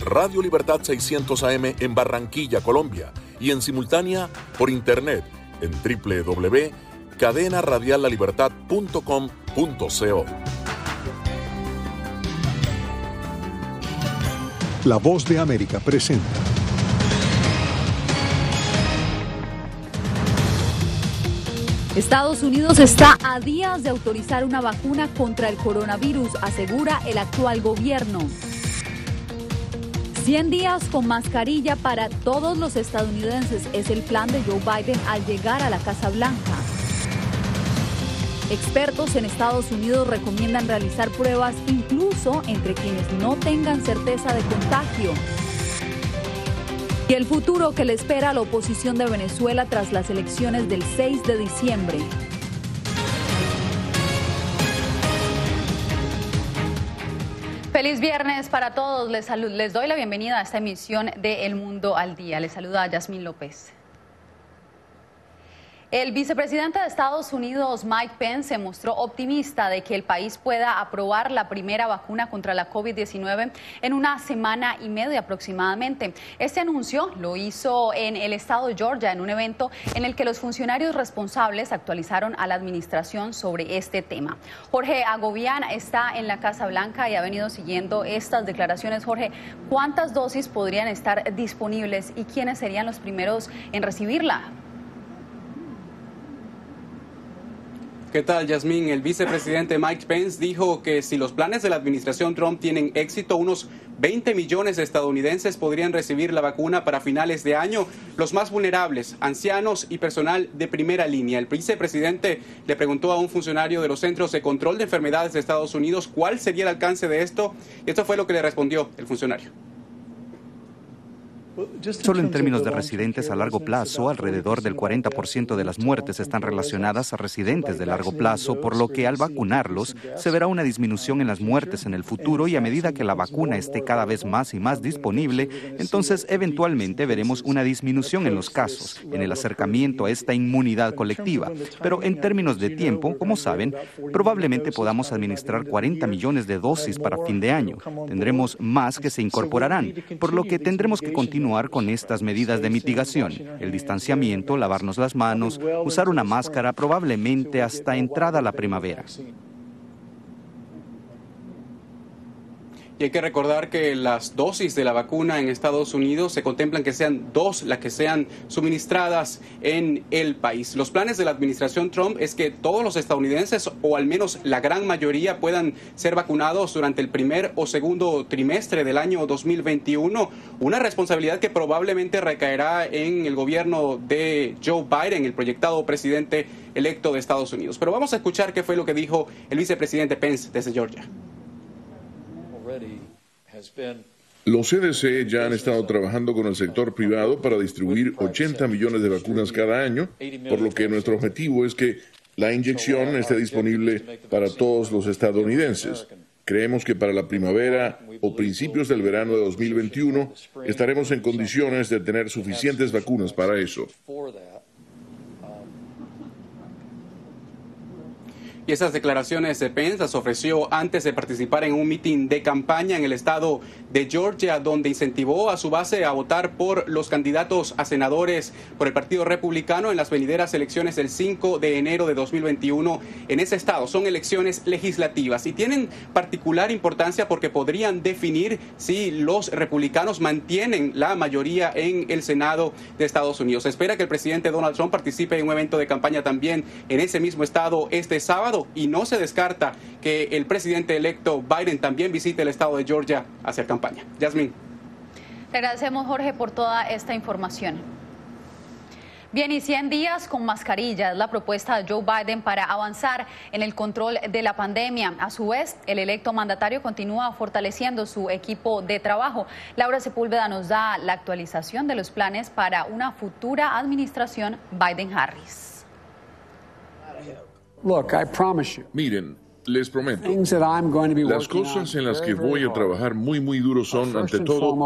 Radio Libertad 600 AM en Barranquilla, Colombia y en simultánea por internet en www.cadenaradiallalibertad.com.co. La Voz de América presenta. Estados Unidos está a días de autorizar una vacuna contra el coronavirus, asegura el actual gobierno. 100 días con mascarilla para todos los estadounidenses es el plan de Joe Biden al llegar a la Casa Blanca. Expertos en Estados Unidos recomiendan realizar pruebas incluso entre quienes no tengan certeza de contagio. Y el futuro que le espera a la oposición de Venezuela tras las elecciones del 6 de diciembre. Feliz viernes para todos. Les, les doy la bienvenida a esta emisión de El Mundo al Día. Les saluda Yasmín López. El vicepresidente de Estados Unidos, Mike Pence, se mostró optimista de que el país pueda aprobar la primera vacuna contra la COVID-19 en una semana y media aproximadamente. Este anuncio lo hizo en el estado de Georgia en un evento en el que los funcionarios responsables actualizaron a la administración sobre este tema. Jorge Agobián está en la Casa Blanca y ha venido siguiendo estas declaraciones. Jorge, ¿cuántas dosis podrían estar disponibles y quiénes serían los primeros en recibirla? ¿Qué tal, Yasmín? El vicepresidente Mike Pence dijo que si los planes de la administración Trump tienen éxito, unos 20 millones de estadounidenses podrían recibir la vacuna para finales de año. Los más vulnerables, ancianos y personal de primera línea. El vicepresidente le preguntó a un funcionario de los Centros de Control de Enfermedades de Estados Unidos cuál sería el alcance de esto. Esto fue lo que le respondió el funcionario. Solo en términos de residentes a largo plazo, alrededor del 40% de las muertes están relacionadas a residentes de largo plazo, por lo que al vacunarlos se verá una disminución en las muertes en el futuro y a medida que la vacuna esté cada vez más y más disponible, entonces eventualmente veremos una disminución en los casos, en el acercamiento a esta inmunidad colectiva. Pero en términos de tiempo, como saben, probablemente podamos administrar 40 millones de dosis para fin de año. Tendremos más que se incorporarán, por lo que tendremos que continuar con estas medidas de mitigación, el distanciamiento, lavarnos las manos, usar una máscara probablemente hasta entrada la primavera. Y hay que recordar que las dosis de la vacuna en Estados Unidos se contemplan que sean dos las que sean suministradas en el país. Los planes de la administración Trump es que todos los estadounidenses, o al menos la gran mayoría, puedan ser vacunados durante el primer o segundo trimestre del año 2021. Una responsabilidad que probablemente recaerá en el gobierno de Joe Biden, el proyectado presidente electo de Estados Unidos. Pero vamos a escuchar qué fue lo que dijo el vicepresidente Pence desde Georgia. Los CDC ya han estado trabajando con el sector privado para distribuir 80 millones de vacunas cada año, por lo que nuestro objetivo es que la inyección esté disponible para todos los estadounidenses. Creemos que para la primavera o principios del verano de 2021 estaremos en condiciones de tener suficientes vacunas para eso. Y esas declaraciones de Pence las ofreció antes de participar en un mitin de campaña en el estado de Georgia, donde incentivó a su base a votar por los candidatos a senadores por el Partido Republicano en las venideras elecciones del 5 de enero de 2021 en ese estado. Son elecciones legislativas y tienen particular importancia porque podrían definir si los republicanos mantienen la mayoría en el Senado de Estados Unidos. Se espera que el presidente Donald Trump participe en un evento de campaña también en ese mismo estado este sábado y no se descarta que el presidente electo Biden también visite el estado de Georgia hacia campaña. Yasmin. Le agradecemos, Jorge, por toda esta información. Bien, y 100 días con mascarilla es la propuesta de Joe Biden para avanzar en el control de la pandemia. A su vez, el electo mandatario continúa fortaleciendo su equipo de trabajo. Laura Sepúlveda nos da la actualización de los planes para una futura administración Biden-Harris. Miren, les prometo, las cosas en las que voy a trabajar muy, muy duro son, ante todo,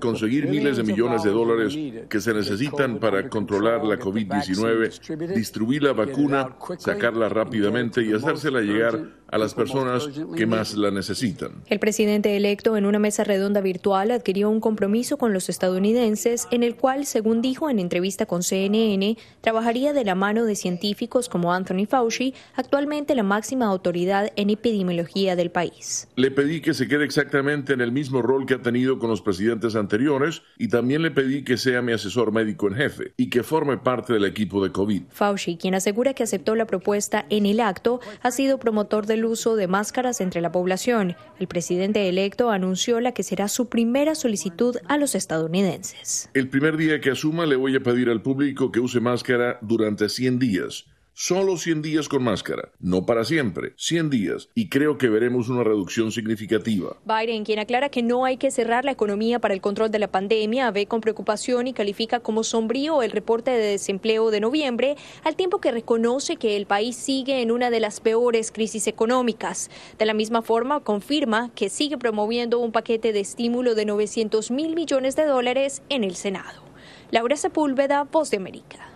conseguir miles de millones de dólares que se necesitan para controlar la COVID-19, distribuir la vacuna, sacarla rápidamente y hacérsela llegar a las personas que más la necesitan. El presidente electo en una mesa redonda virtual adquirió un compromiso con los estadounidenses en el cual, según dijo en entrevista con CNN, trabajaría de la mano de científicos como Anthony Fauci, actualmente la máxima autoridad en epidemiología del país. Le pedí que se quede exactamente en el mismo rol que ha tenido con los presidentes anteriores y también le pedí que sea mi asesor médico en jefe y que forme parte del equipo de COVID. Fauci, quien asegura que aceptó la propuesta en el acto, ha sido promotor del uso de máscaras entre la población. El presidente electo anunció la que será su primera solicitud a los estadounidenses. El primer día que asuma le voy a pedir al público que use máscara durante 100 días Solo 100 días con máscara, no para siempre, 100 días, y creo que veremos una reducción significativa. Biden, quien aclara que no hay que cerrar la economía para el control de la pandemia, ve con preocupación y califica como sombrío el reporte de desempleo de noviembre, al tiempo que reconoce que el país sigue en una de las peores crisis económicas. De la misma forma, confirma que sigue promoviendo un paquete de estímulo de 900 mil millones de dólares en el Senado. Laura Sepúlveda, Voz de América.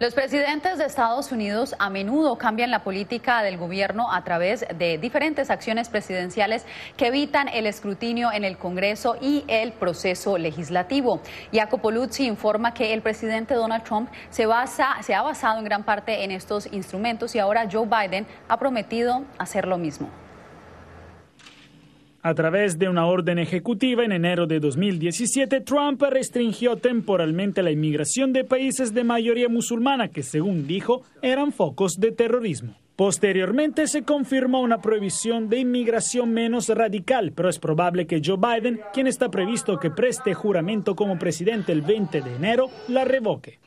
Los presidentes de Estados Unidos a menudo cambian la política del gobierno a través de diferentes acciones presidenciales que evitan el escrutinio en el Congreso y el proceso legislativo. Jacopo Luzzi informa que el presidente Donald Trump se, basa, se ha basado en gran parte en estos instrumentos y ahora Joe Biden ha prometido hacer lo mismo. A través de una orden ejecutiva en enero de 2017, Trump restringió temporalmente la inmigración de países de mayoría musulmana que, según dijo, eran focos de terrorismo. Posteriormente se confirmó una prohibición de inmigración menos radical, pero es probable que Joe Biden, quien está previsto que preste juramento como presidente el 20 de enero, la revoque.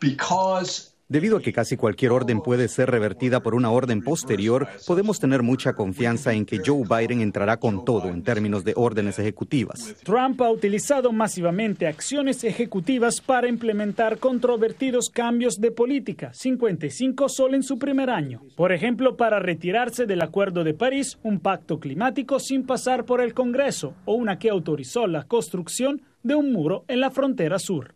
Debido a que casi cualquier orden puede ser revertida por una orden posterior, podemos tener mucha confianza en que Joe Biden entrará con todo en términos de órdenes ejecutivas. Trump ha utilizado masivamente acciones ejecutivas para implementar controvertidos cambios de política, 55 solo en su primer año. Por ejemplo, para retirarse del Acuerdo de París, un pacto climático sin pasar por el Congreso o una que autorizó la construcción de un muro en la frontera sur.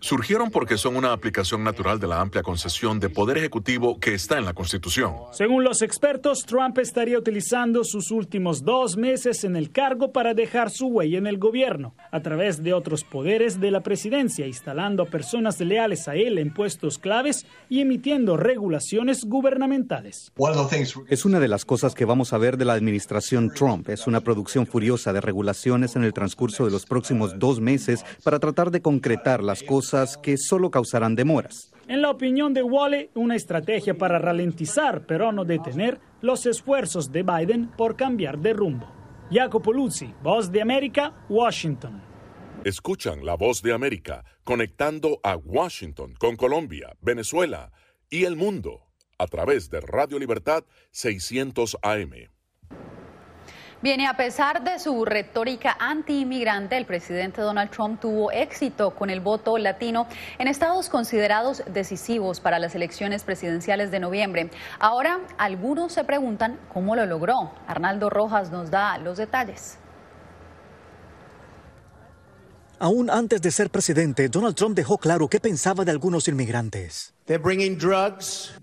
Surgieron porque son una aplicación natural de la amplia concesión de poder ejecutivo que está en la Constitución. Según los expertos, Trump estaría utilizando sus últimos dos meses en el cargo para dejar su huella en el gobierno, a través de otros poderes de la presidencia, instalando a personas leales a él en puestos claves y emitiendo regulaciones gubernamentales. Es una de las cosas que vamos a ver de la administración Trump. Es una producción furiosa de regulaciones en el transcurso de los próximos dos meses para tratar de concretar las cosas que solo causarán demoras. En la opinión de Wally, una estrategia para ralentizar, pero no detener, los esfuerzos de Biden por cambiar de rumbo. Jacopo Luzzi, Voz de América, Washington. Escuchan la Voz de América conectando a Washington con Colombia, Venezuela y el mundo a través de Radio Libertad 600 AM. Bien, y a pesar de su retórica anti-inmigrante, el presidente Donald Trump tuvo éxito con el voto latino en estados considerados decisivos para las elecciones presidenciales de noviembre. Ahora, algunos se preguntan cómo lo logró. Arnaldo Rojas nos da los detalles. Aún antes de ser presidente, Donald Trump dejó claro qué pensaba de algunos inmigrantes.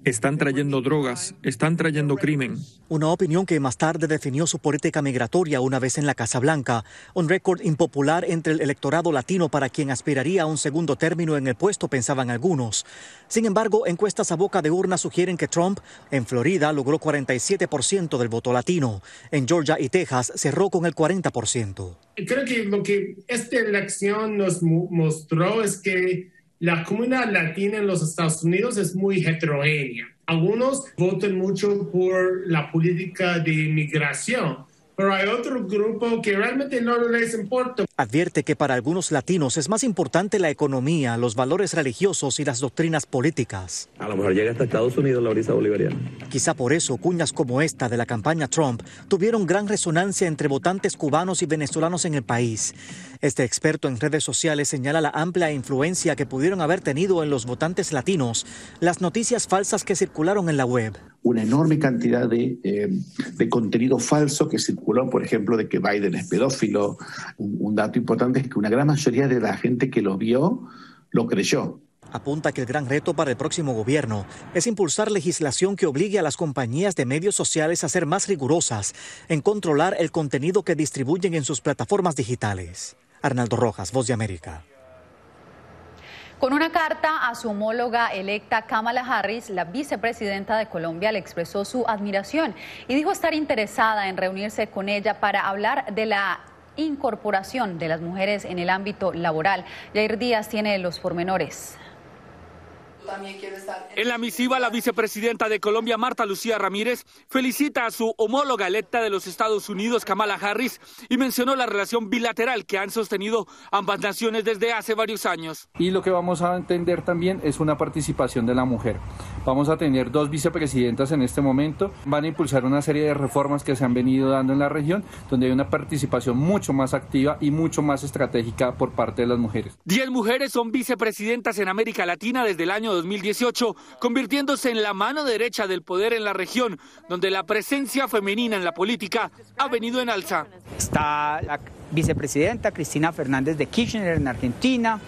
Están trayendo drogas, están trayendo crimen. Una opinión que más tarde definió su política migratoria una vez en la Casa Blanca, un récord impopular entre el electorado latino para quien aspiraría a un segundo término en el puesto, pensaban algunos. Sin embargo, encuestas a boca de urna sugieren que Trump en Florida logró 47% del voto latino. En Georgia y Texas cerró con el 40%. Creo que lo que esta elección nos mostró es que la comunidad latina en los Estados Unidos es muy heterogénea. Algunos votan mucho por la política de inmigración, pero hay otro grupo que realmente no les importa. Advierte que para algunos latinos es más importante la economía, los valores religiosos y las doctrinas políticas. A lo mejor llega hasta Estados Unidos la brisa bolivariana. Quizá por eso cuñas como esta de la campaña Trump tuvieron gran resonancia entre votantes cubanos y venezolanos en el país. Este experto en redes sociales señala la amplia influencia que pudieron haber tenido en los votantes latinos las noticias falsas que circularon en la web. Una enorme cantidad de, eh, de contenido falso que circuló, por ejemplo, de que Biden es pedófilo. Un, un dato importante es que una gran mayoría de la gente que lo vio lo creyó. Apunta que el gran reto para el próximo gobierno es impulsar legislación que obligue a las compañías de medios sociales a ser más rigurosas en controlar el contenido que distribuyen en sus plataformas digitales. Arnaldo Rojas, Voz de América. Con una carta a su homóloga electa Kamala Harris, la vicepresidenta de Colombia le expresó su admiración y dijo estar interesada en reunirse con ella para hablar de la incorporación de las mujeres en el ámbito laboral. Jair Díaz tiene los pormenores. En la misiva, la vicepresidenta de Colombia, Marta Lucía Ramírez, felicita a su homóloga electa de los Estados Unidos, Kamala Harris, y mencionó la relación bilateral que han sostenido ambas naciones desde hace varios años. Y lo que vamos a entender también es una participación de la mujer. Vamos a tener dos vicepresidentas en este momento. Van a impulsar una serie de reformas que se han venido dando en la región, donde hay una participación mucho más activa y mucho más estratégica por parte de las mujeres. Diez mujeres son vicepresidentas en América Latina desde el año 2018, convirtiéndose en la mano derecha del poder en la región, donde la presencia femenina en la política ha venido en alza. Está la vicepresidenta Cristina Fernández de Kirchner en Argentina,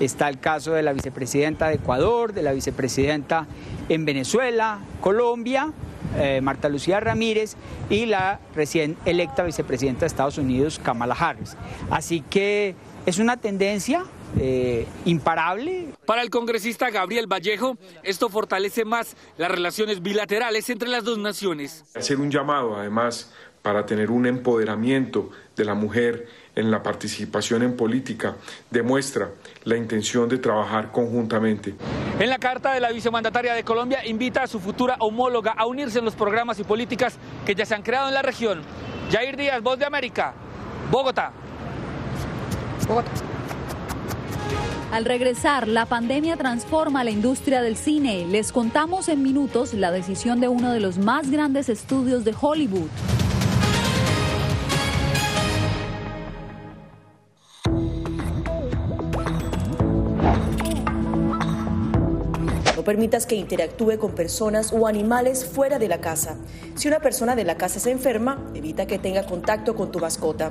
está el caso de la vicepresidenta de Ecuador, de la vicepresidenta en Venezuela, Colombia, eh, Marta Lucía Ramírez y la recién electa vicepresidenta de Estados Unidos, Kamala Harris. Así que es una tendencia eh, imparable. Para el congresista Gabriel Vallejo, esto fortalece más las relaciones bilaterales entre las dos naciones. Hacer un llamado, además, para tener un empoderamiento de la mujer en la participación en política demuestra la intención de trabajar conjuntamente. En la carta de la vicemandataria de Colombia invita a su futura homóloga a unirse en los programas y políticas que ya se han creado en la región. Jair Díaz, Voz de América, Bogotá. Bogotá. Al regresar, la pandemia transforma la industria del cine. Les contamos en minutos la decisión de uno de los más grandes estudios de Hollywood. No permitas que interactúe con personas o animales fuera de la casa. Si una persona de la casa se enferma, evita que tenga contacto con tu mascota.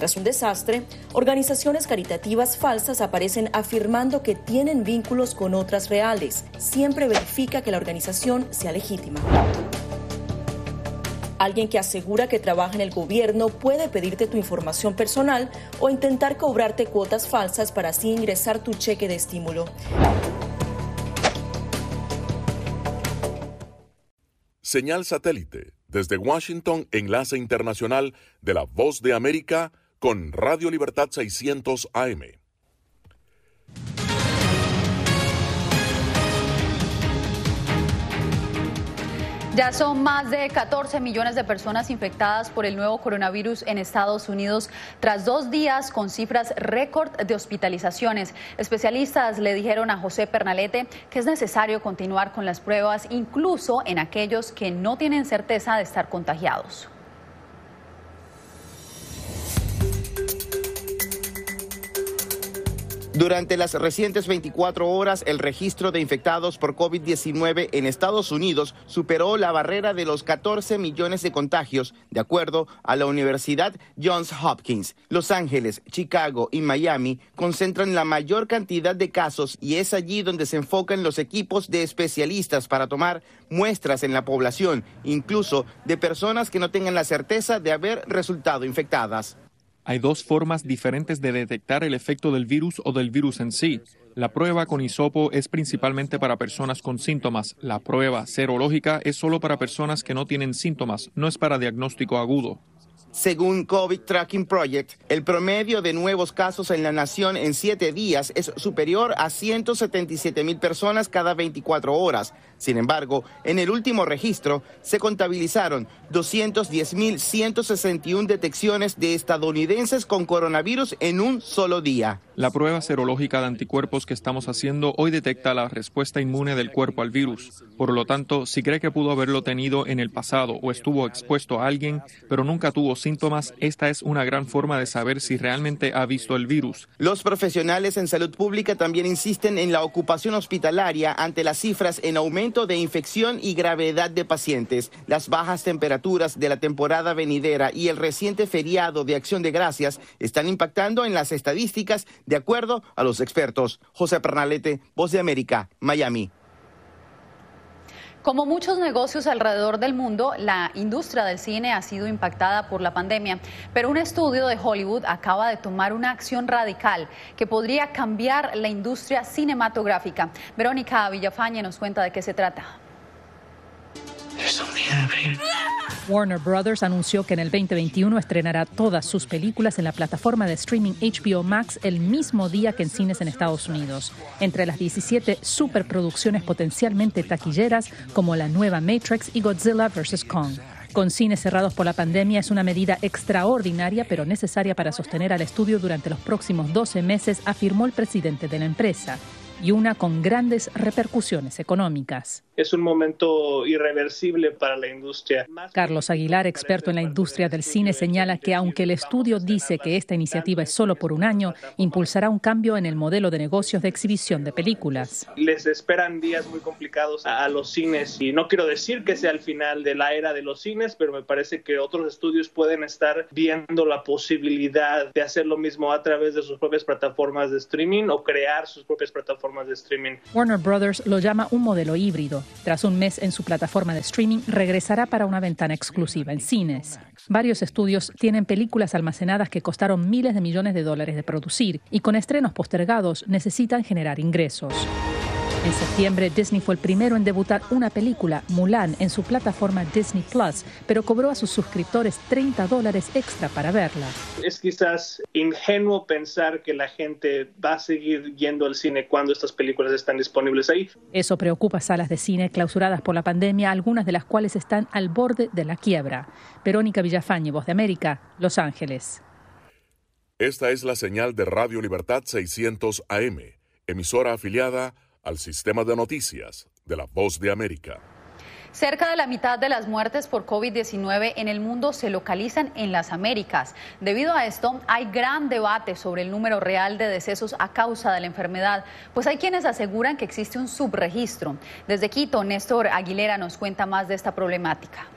Tras un desastre, organizaciones caritativas falsas aparecen afirmando que tienen vínculos con otras reales. Siempre verifica que la organización sea legítima. Alguien que asegura que trabaja en el gobierno puede pedirte tu información personal o intentar cobrarte cuotas falsas para así ingresar tu cheque de estímulo. Señal satélite desde Washington, enlace internacional de la Voz de América con Radio Libertad 600 AM. Ya son más de 14 millones de personas infectadas por el nuevo coronavirus en Estados Unidos tras dos días con cifras récord de hospitalizaciones. Especialistas le dijeron a José Pernalete que es necesario continuar con las pruebas incluso en aquellos que no tienen certeza de estar contagiados. Durante las recientes 24 horas, el registro de infectados por COVID-19 en Estados Unidos superó la barrera de los 14 millones de contagios, de acuerdo a la Universidad Johns Hopkins. Los Ángeles, Chicago y Miami concentran la mayor cantidad de casos y es allí donde se enfocan los equipos de especialistas para tomar muestras en la población, incluso de personas que no tengan la certeza de haber resultado infectadas. Hay dos formas diferentes de detectar el efecto del virus o del virus en sí. La prueba con hisopo es principalmente para personas con síntomas. La prueba serológica es solo para personas que no tienen síntomas, no es para diagnóstico agudo. Según COVID Tracking Project, el promedio de nuevos casos en la nación en siete días es superior a 177 mil personas cada 24 horas. Sin embargo, en el último registro se contabilizaron 210.161 detecciones de estadounidenses con coronavirus en un solo día. La prueba serológica de anticuerpos que estamos haciendo hoy detecta la respuesta inmune del cuerpo al virus. Por lo tanto, si cree que pudo haberlo tenido en el pasado o estuvo expuesto a alguien, pero nunca tuvo síntomas, esta es una gran forma de saber si realmente ha visto el virus. Los profesionales en salud pública también insisten en la ocupación hospitalaria ante las cifras en aumento de infección y gravedad de pacientes, las bajas temperaturas de la temporada venidera y el reciente feriado de Acción de Gracias están impactando en las estadísticas de acuerdo a los expertos. José Pernalete, Voz de América, Miami. Como muchos negocios alrededor del mundo, la industria del cine ha sido impactada por la pandemia, pero un estudio de Hollywood acaba de tomar una acción radical que podría cambiar la industria cinematográfica. Verónica Villafañe nos cuenta de qué se trata. Warner Brothers anunció que en el 2021 estrenará todas sus películas en la plataforma de streaming HBO Max el mismo día que en cines en Estados Unidos. Entre las 17 superproducciones potencialmente taquilleras como la nueva Matrix y Godzilla vs. Kong. Con cines cerrados por la pandemia es una medida extraordinaria pero necesaria para sostener al estudio durante los próximos 12 meses, afirmó el presidente de la empresa y una con grandes repercusiones económicas. Es un momento irreversible para la industria. Carlos Aguilar, experto en la industria del cine, señala que aunque el estudio dice que esta iniciativa es solo por un año, impulsará un cambio en el modelo de negocios de exhibición de películas. Les esperan días muy complicados a los cines y no quiero decir que sea el final de la era de los cines, pero me parece que otros estudios pueden estar viendo la posibilidad de hacer lo mismo a través de sus propias plataformas de streaming o crear sus propias plataformas de streaming. Warner Brothers lo llama un modelo híbrido. Tras un mes en su plataforma de streaming, regresará para una ventana exclusiva en cines. Varios estudios tienen películas almacenadas que costaron miles de millones de dólares de producir y con estrenos postergados necesitan generar ingresos. En septiembre, Disney fue el primero en debutar una película, Mulan, en su plataforma Disney Plus, pero cobró a sus suscriptores 30 dólares extra para verla. Es quizás ingenuo pensar que la gente va a seguir yendo al cine cuando estas películas están disponibles ahí. Eso preocupa salas de cine clausuradas por la pandemia, algunas de las cuales están al borde de la quiebra. Verónica Villafañe, Voz de América, Los Ángeles. Esta es la señal de Radio Libertad 600 AM, emisora afiliada al sistema de noticias de la Voz de América. Cerca de la mitad de las muertes por COVID-19 en el mundo se localizan en las Américas. Debido a esto, hay gran debate sobre el número real de decesos a causa de la enfermedad, pues hay quienes aseguran que existe un subregistro. Desde Quito, Néstor Aguilera nos cuenta más de esta problemática.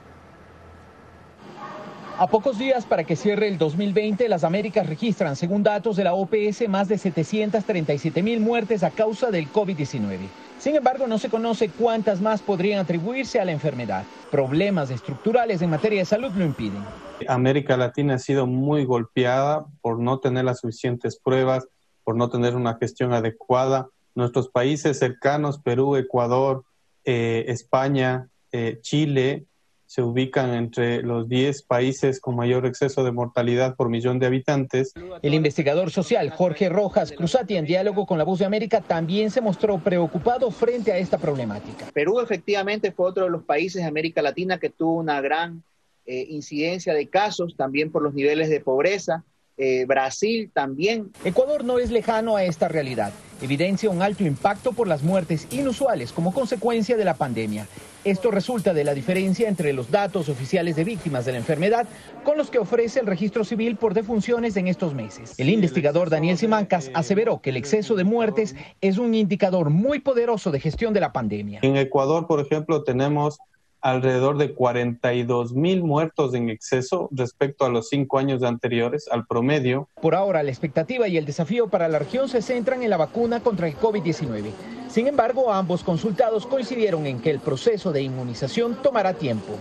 A pocos días para que cierre el 2020, las Américas registran, según datos de la OPS, más de 737 mil muertes a causa del COVID-19. Sin embargo, no se conoce cuántas más podrían atribuirse a la enfermedad. Problemas estructurales en materia de salud lo impiden. América Latina ha sido muy golpeada por no tener las suficientes pruebas, por no tener una gestión adecuada. Nuestros países cercanos, Perú, Ecuador, eh, España, eh, Chile, se ubican entre los 10 países con mayor exceso de mortalidad por millón de habitantes. El investigador social Jorge Rojas Cruzati, en diálogo con La Voz de América, también se mostró preocupado frente a esta problemática. Perú efectivamente fue otro de los países de América Latina que tuvo una gran eh, incidencia de casos, también por los niveles de pobreza. Eh, Brasil también. Ecuador no es lejano a esta realidad. Evidencia un alto impacto por las muertes inusuales como consecuencia de la pandemia. Esto resulta de la diferencia entre los datos oficiales de víctimas de la enfermedad con los que ofrece el registro civil por defunciones en estos meses. El investigador Daniel Simancas aseveró que el exceso de muertes es un indicador muy poderoso de gestión de la pandemia. En Ecuador, por ejemplo, tenemos alrededor de 42 mil muertos en exceso respecto a los cinco años anteriores, al promedio. Por ahora, la expectativa y el desafío para la región se centran en la vacuna contra el COVID-19. Sin embargo, ambos consultados coincidieron en que el proceso de inmunización tomará tiempo.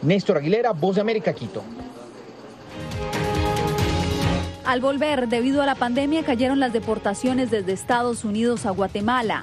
Néstor Aguilera, Voz de América, Quito. Al volver, debido a la pandemia, cayeron las deportaciones desde Estados Unidos a Guatemala.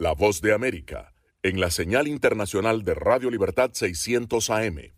La Voz de América en la señal internacional de Radio Libertad 600 AM.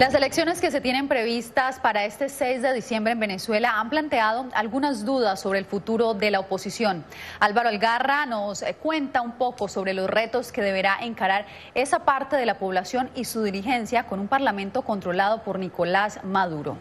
Las elecciones que se tienen previstas para este 6 de diciembre en Venezuela han planteado algunas dudas sobre el futuro de la oposición. Álvaro Algarra nos cuenta un poco sobre los retos que deberá encarar esa parte de la población y su dirigencia con un parlamento controlado por Nicolás Maduro.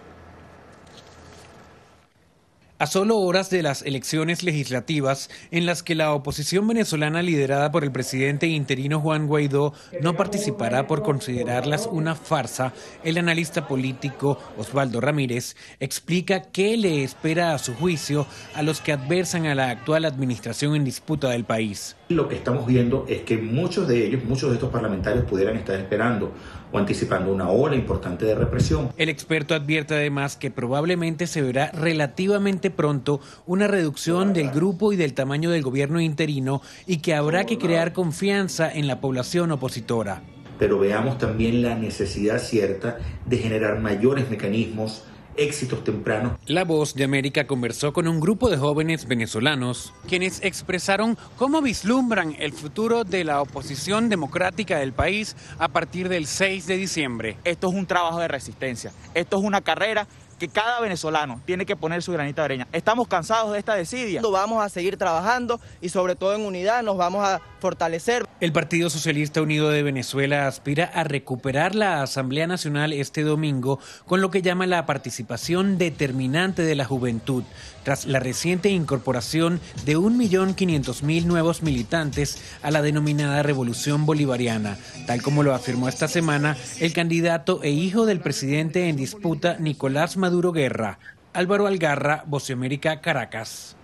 A solo horas de las elecciones legislativas en las que la oposición venezolana liderada por el presidente interino Juan Guaidó no participará por considerarlas una farsa, el analista político Osvaldo Ramírez explica qué le espera a su juicio a los que adversan a la actual administración en disputa del país. Lo que estamos viendo es que muchos de ellos, muchos de estos parlamentarios pudieran estar esperando o anticipando una ola importante de represión. El experto advierte además que probablemente se verá relativamente pronto una reducción del grupo y del tamaño del gobierno interino y que habrá que crear confianza en la población opositora. Pero veamos también la necesidad cierta de generar mayores mecanismos éxitos tempranos. La Voz de América conversó con un grupo de jóvenes venezolanos quienes expresaron cómo vislumbran el futuro de la oposición democrática del país a partir del 6 de diciembre. Esto es un trabajo de resistencia, esto es una carrera que cada venezolano tiene que poner su granito de arena. Estamos cansados de esta desidia. Vamos a seguir trabajando y sobre todo en unidad nos vamos a fortalecer. El Partido Socialista Unido de Venezuela aspira a recuperar la Asamblea Nacional este domingo con lo que llama la participación determinante de la juventud, tras la reciente incorporación de 1.500.000 nuevos militantes a la denominada Revolución Bolivariana, tal como lo afirmó esta semana el candidato e hijo del presidente en disputa Nicolás Maduro Guerra, Álvaro Algarra, América, Caracas.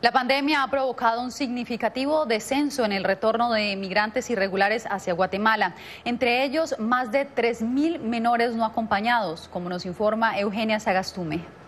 La pandemia ha provocado un significativo descenso en el retorno de migrantes irregulares hacia Guatemala, entre ellos más de 3.000 menores no acompañados, como nos informa Eugenia Sagastume.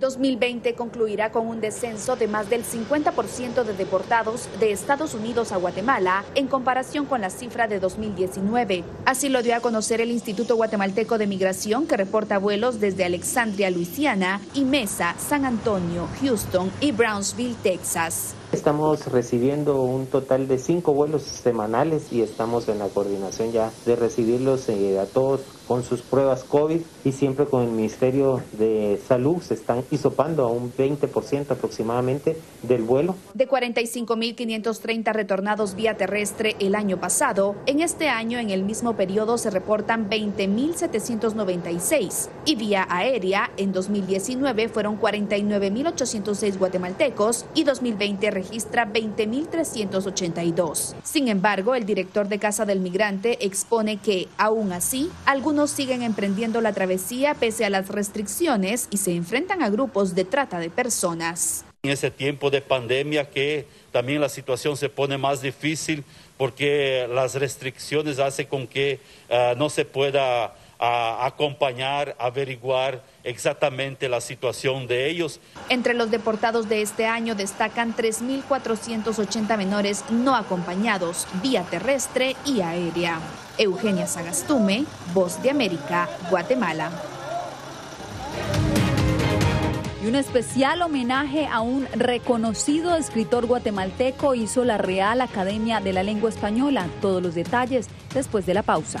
2020 concluirá con un descenso de más del 50% de deportados de Estados Unidos a Guatemala en comparación con la cifra de 2019. Así lo dio a conocer el Instituto Guatemalteco de Migración que reporta vuelos desde Alexandria, Luisiana y Mesa, San Antonio, Houston y Brownsville, Texas. Estamos recibiendo un total de cinco vuelos semanales y estamos en la coordinación ya de recibirlos eh, a todos con sus pruebas COVID y siempre con el Ministerio de Salud se están hisopando a un 20% aproximadamente del vuelo. De 45.530 retornados vía terrestre el año pasado, en este año en el mismo periodo se reportan 20.796 y vía aérea en 2019 fueron 49.806 guatemaltecos y 2020 registra 20.382. Sin embargo, el director de Casa del Migrante expone que, aún así, algunos siguen emprendiendo la travesía pese a las restricciones y se enfrentan a grupos de trata de personas. En ese tiempo de pandemia que también la situación se pone más difícil porque las restricciones hacen con que ah, no se pueda ah, acompañar, averiguar exactamente la situación de ellos. Entre los deportados de este año destacan 3.480 menores no acompañados vía terrestre y aérea. Eugenia Sagastume, Voz de América, Guatemala. Y un especial homenaje a un reconocido escritor guatemalteco hizo la Real Academia de la Lengua Española. Todos los detalles después de la pausa.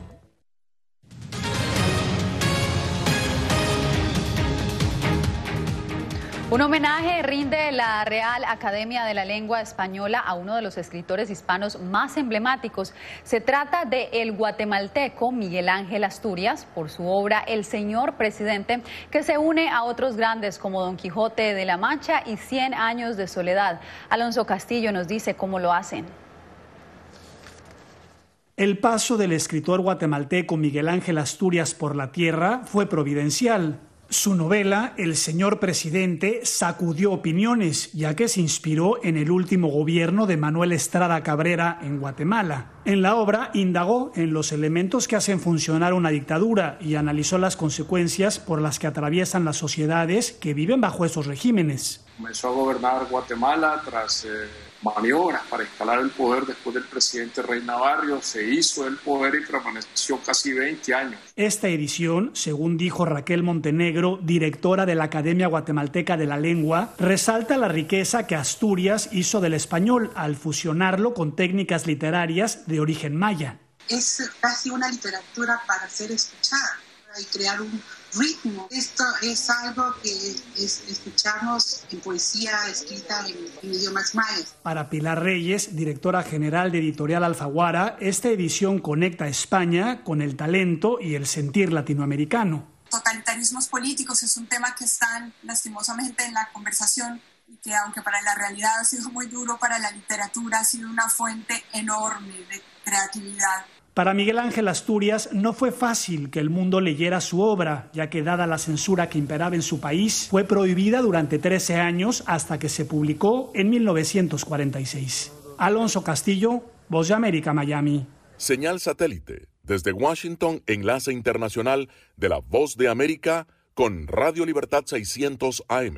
Un homenaje rinde la Real Academia de la Lengua Española a uno de los escritores hispanos más emblemáticos. Se trata de el guatemalteco Miguel Ángel Asturias por su obra El Señor Presidente, que se une a otros grandes como Don Quijote de la Mancha y Cien Años de Soledad. Alonso Castillo nos dice cómo lo hacen. El paso del escritor guatemalteco Miguel Ángel Asturias por la tierra fue providencial Su novela, El señor presidente, sacudió opiniones, ya que se inspiró en el último gobierno de Manuel Estrada Cabrera en Guatemala. En la obra indagó en los elementos que hacen funcionar una dictadura y analizó las consecuencias por las que atraviesan las sociedades que viven bajo esos regímenes. Comenzó a gobernar Guatemala tras... Eh, maniobras para escalar el poder después del presidente Rey Navarro, se hizo el poder y permaneció casi 20 años. Esta edición, según dijo Raquel Montenegro, directora de la Academia Guatemalteca de la Lengua, resalta la riqueza que Asturias hizo del español al fusionarlo con técnicas literarias de origen maya. Es casi una literatura para ser escuchada y crear un ritmo. Esto es algo que escuchamos en poesía escrita en, idiomas mayas. Para Pilar Reyes, directora general de Editorial Alfaguara, esta edición conecta a España con el talento y el sentir latinoamericano. Totalitarismos políticos es un tema que están lastimosamente en la conversación y que aunque para la realidad ha sido muy duro, para la literatura ha sido una fuente enorme de creatividad. Para Miguel Ángel Asturias no fue fácil que el mundo leyera su obra, ya que dada la censura que imperaba en su país, fue prohibida durante 13 años hasta que se publicó en 1946. Alonso Castillo, Voz de América, Miami. Señal satélite. Desde Washington, enlace internacional de la Voz de América con Radio Libertad 600 AM.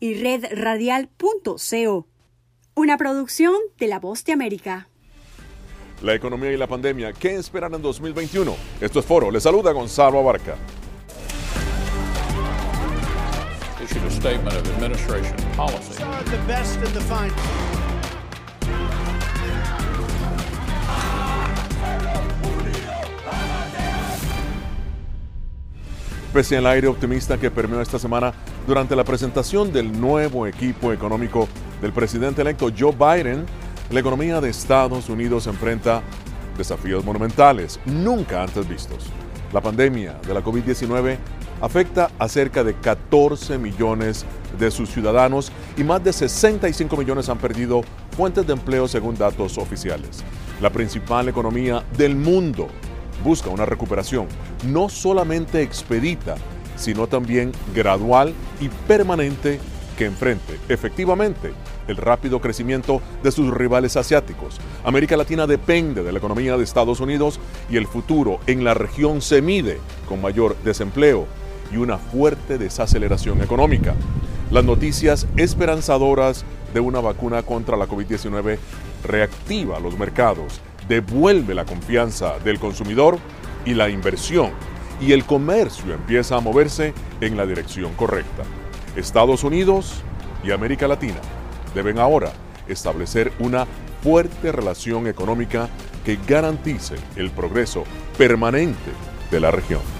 y redradial.co. Una producción de La Voz de América. La economía y la pandemia, ¿qué esperan en 2021? Esto es Foro. Le saluda Gonzalo Abarca. Pese al aire optimista que permeó esta semana durante la presentación del nuevo equipo económico del presidente electo Joe Biden, la economía de Estados Unidos enfrenta desafíos monumentales nunca antes vistos. La pandemia de la COVID-19 afecta a cerca de 14 millones de sus ciudadanos y más de 65 millones han perdido fuentes de empleo según datos oficiales. La principal economía del mundo busca una recuperación no solamente expedita, sino también gradual y permanente que enfrente efectivamente el rápido crecimiento de sus rivales asiáticos. América Latina depende de la economía de Estados Unidos y el futuro en la región se mide con mayor desempleo y una fuerte desaceleración económica. Las noticias esperanzadoras de una vacuna contra la COVID-19 reactiva los mercados, devuelve la confianza del consumidor y la inversión, y el comercio empieza a moverse en la dirección correcta. Estados Unidos y América Latina deben ahora establecer una fuerte relación económica que garantice el progreso permanente de la región.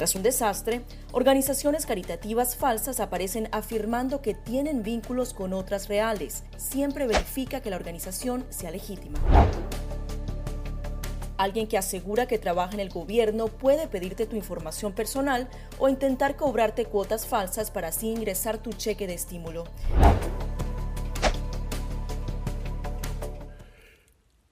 Tras un desastre, organizaciones caritativas falsas aparecen afirmando que tienen vínculos con otras reales. Siempre verifica que la organización sea legítima. Alguien que asegura que trabaja en el gobierno puede pedirte tu información personal o intentar cobrarte cuotas falsas para así ingresar tu cheque de estímulo.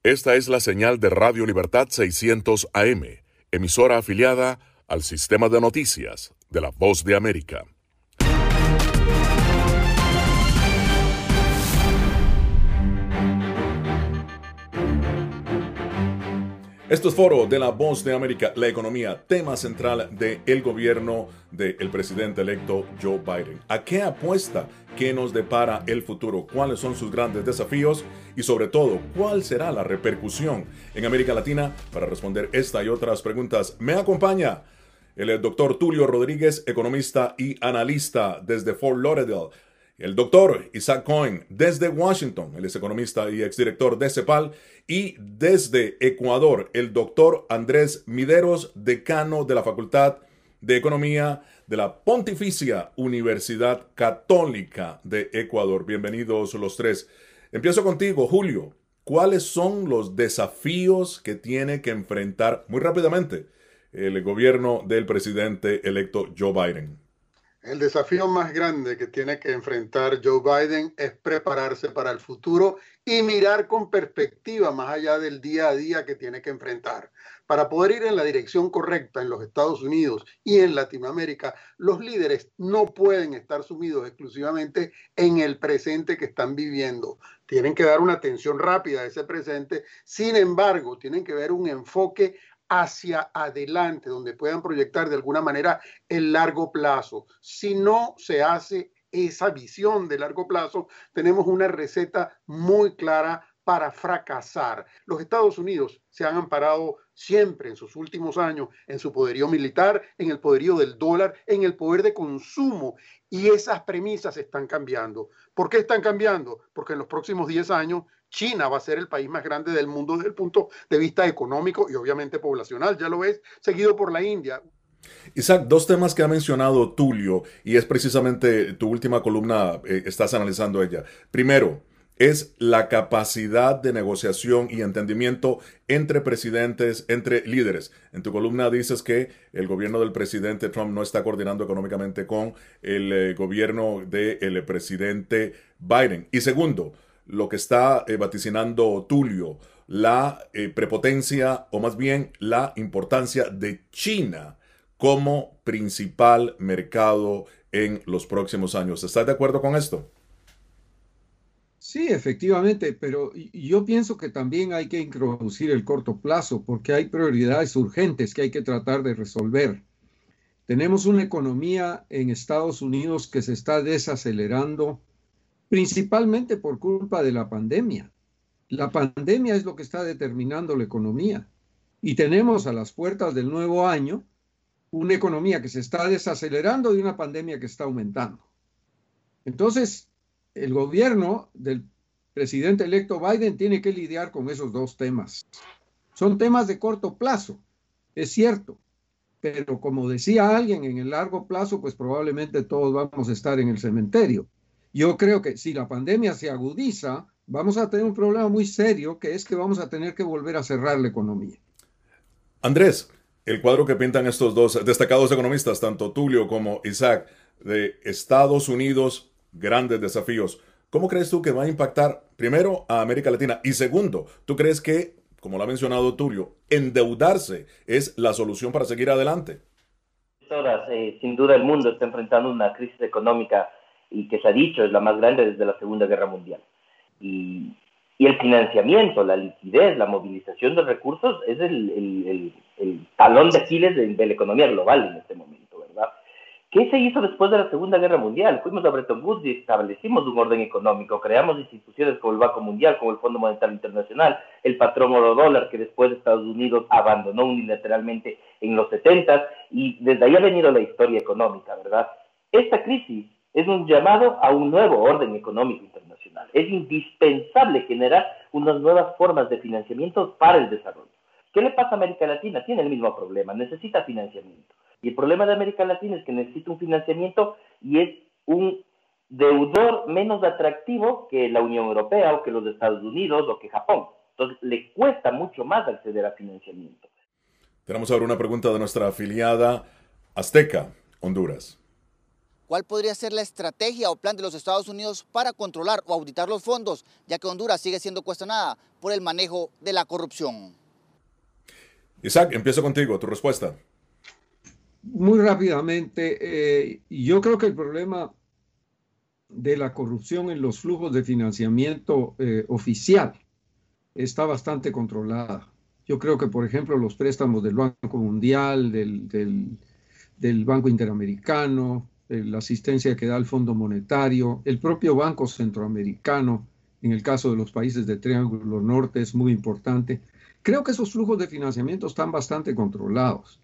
Esta es la señal de Radio Libertad 600 AM, emisora afiliada al sistema de noticias de la Voz de América. Esto es Foro de la Voz de América, la economía, tema central del gobierno del presidente electo Joe Biden. ¿A qué apuesta? ¿Qué nos depara el futuro? ¿Cuáles son sus grandes desafíos? Y sobre todo, ¿cuál será la repercusión en América Latina? Para responder esta y otras preguntas, me acompaña el doctor Tulio Rodríguez, economista y analista desde Fort Lauderdale. El doctor Isaac Cohen desde Washington, él es economista y exdirector de CEPAL. Y desde Ecuador, el doctor Andrés Mideros, decano de la Facultad de Economía de la Pontificia Universidad Católica de Ecuador. Bienvenidos los tres. Empiezo contigo, Julio. ¿Cuáles son los desafíos que tiene que enfrentar muy rápidamente el gobierno del presidente electo Joe Biden? El desafío más grande que tiene que enfrentar Joe Biden es prepararse para el futuro y mirar con perspectiva más allá del día a día que tiene que enfrentar. Para poder ir en la dirección correcta en los Estados Unidos y en Latinoamérica, los líderes no pueden estar sumidos exclusivamente en el presente que están viviendo. Tienen que dar una atención rápida a ese presente. Sin embargo, tienen que ver un enfoque hacia adelante, donde puedan proyectar de alguna manera el largo plazo. Si no se hace esa visión de largo plazo, tenemos una receta muy clara para fracasar. Los Estados Unidos se han amparado siempre en sus últimos años en su poderío militar, en el poderío del dólar, en el poder de consumo. Y esas premisas están cambiando. ¿Por qué están cambiando? Porque en los próximos 10 años China va a ser el país más grande del mundo desde el punto de vista económico y obviamente poblacional, ya lo ves, seguido por la India. Isaac, dos temas que ha mencionado Tulio y es precisamente tu última columna, eh, estás analizando ella. Primero, es la capacidad de negociación y entendimiento entre presidentes, entre líderes. En tu columna dices que el gobierno del presidente Trump no está coordinando económicamente con el eh, gobierno del presidente Biden. Y segundo, lo que está eh, vaticinando Tulio, la eh, prepotencia o más bien la importancia de China como principal mercado en los próximos años. ¿Estás de acuerdo con esto? Sí, efectivamente, pero yo pienso que también hay que introducir el corto plazo porque hay prioridades urgentes que hay que tratar de resolver. Tenemos una economía en Estados Unidos que se está desacelerando principalmente por culpa de la pandemia. La pandemia es lo que está determinando la economía. Y tenemos a las puertas del nuevo año una economía que se está desacelerando y una pandemia que está aumentando. Entonces, el gobierno del presidente electo Biden tiene que lidiar con esos dos temas. Son temas de corto plazo, es cierto, pero como decía alguien, en el largo plazo, pues probablemente todos vamos a estar en el cementerio. Yo creo que si la pandemia se agudiza, vamos a tener un problema muy serio, que es que vamos a tener que volver a cerrar la economía. Andrés, el cuadro que pintan estos dos destacados economistas, tanto Tulio como Isaac, de Estados Unidos grandes desafíos. ¿Cómo crees tú que va a impactar primero a América Latina? Y segundo, ¿tú crees que, como lo ha mencionado Tulio, endeudarse es la solución para seguir adelante? Horas, eh, sin duda el mundo está enfrentando una crisis económica y que se ha dicho es la más grande desde la Segunda Guerra Mundial. Y, el financiamiento, la liquidez, la movilización de recursos es el, talón de Aquiles de la economía global en este momento. ¿Qué se hizo después de la Segunda Guerra Mundial? Fuimos a Bretton Woods y establecimos un orden económico, creamos instituciones como el Banco Mundial, como el Fondo Monetario Internacional, el patrón oro dólar que después Estados Unidos abandonó unilateralmente en los 70 y desde ahí ha venido la historia económica, ¿verdad? Esta crisis es un llamado a un nuevo orden económico internacional. Es indispensable generar unas nuevas formas de financiamiento para el desarrollo. ¿Qué le pasa a América Latina? Tiene el mismo problema, necesita financiamiento. Y el problema de América Latina es que necesita un financiamiento y es un deudor menos atractivo que la Unión Europea o que los Estados Unidos o que Japón. Entonces le cuesta mucho más acceder a financiamiento. Tenemos ahora una pregunta de nuestra afiliada Azteca, Honduras. ¿Cuál podría ser la estrategia o plan de los Estados Unidos para controlar o auditar los fondos, ya que Honduras sigue siendo cuestionada por el manejo de la corrupción? Isaac, empiezo contigo, tu respuesta muy rápidamente, eh, yo creo que el problema de la corrupción en los flujos de financiamiento eh, oficial está bastante controlada. Yo creo que, por ejemplo, los préstamos del Banco Mundial, del, del Banco Interamericano, la asistencia que da el Fondo Monetario, el propio Banco Centroamericano, en el caso de los países de Triángulo Norte, es muy importante. Creo que esos flujos de financiamiento están bastante controlados.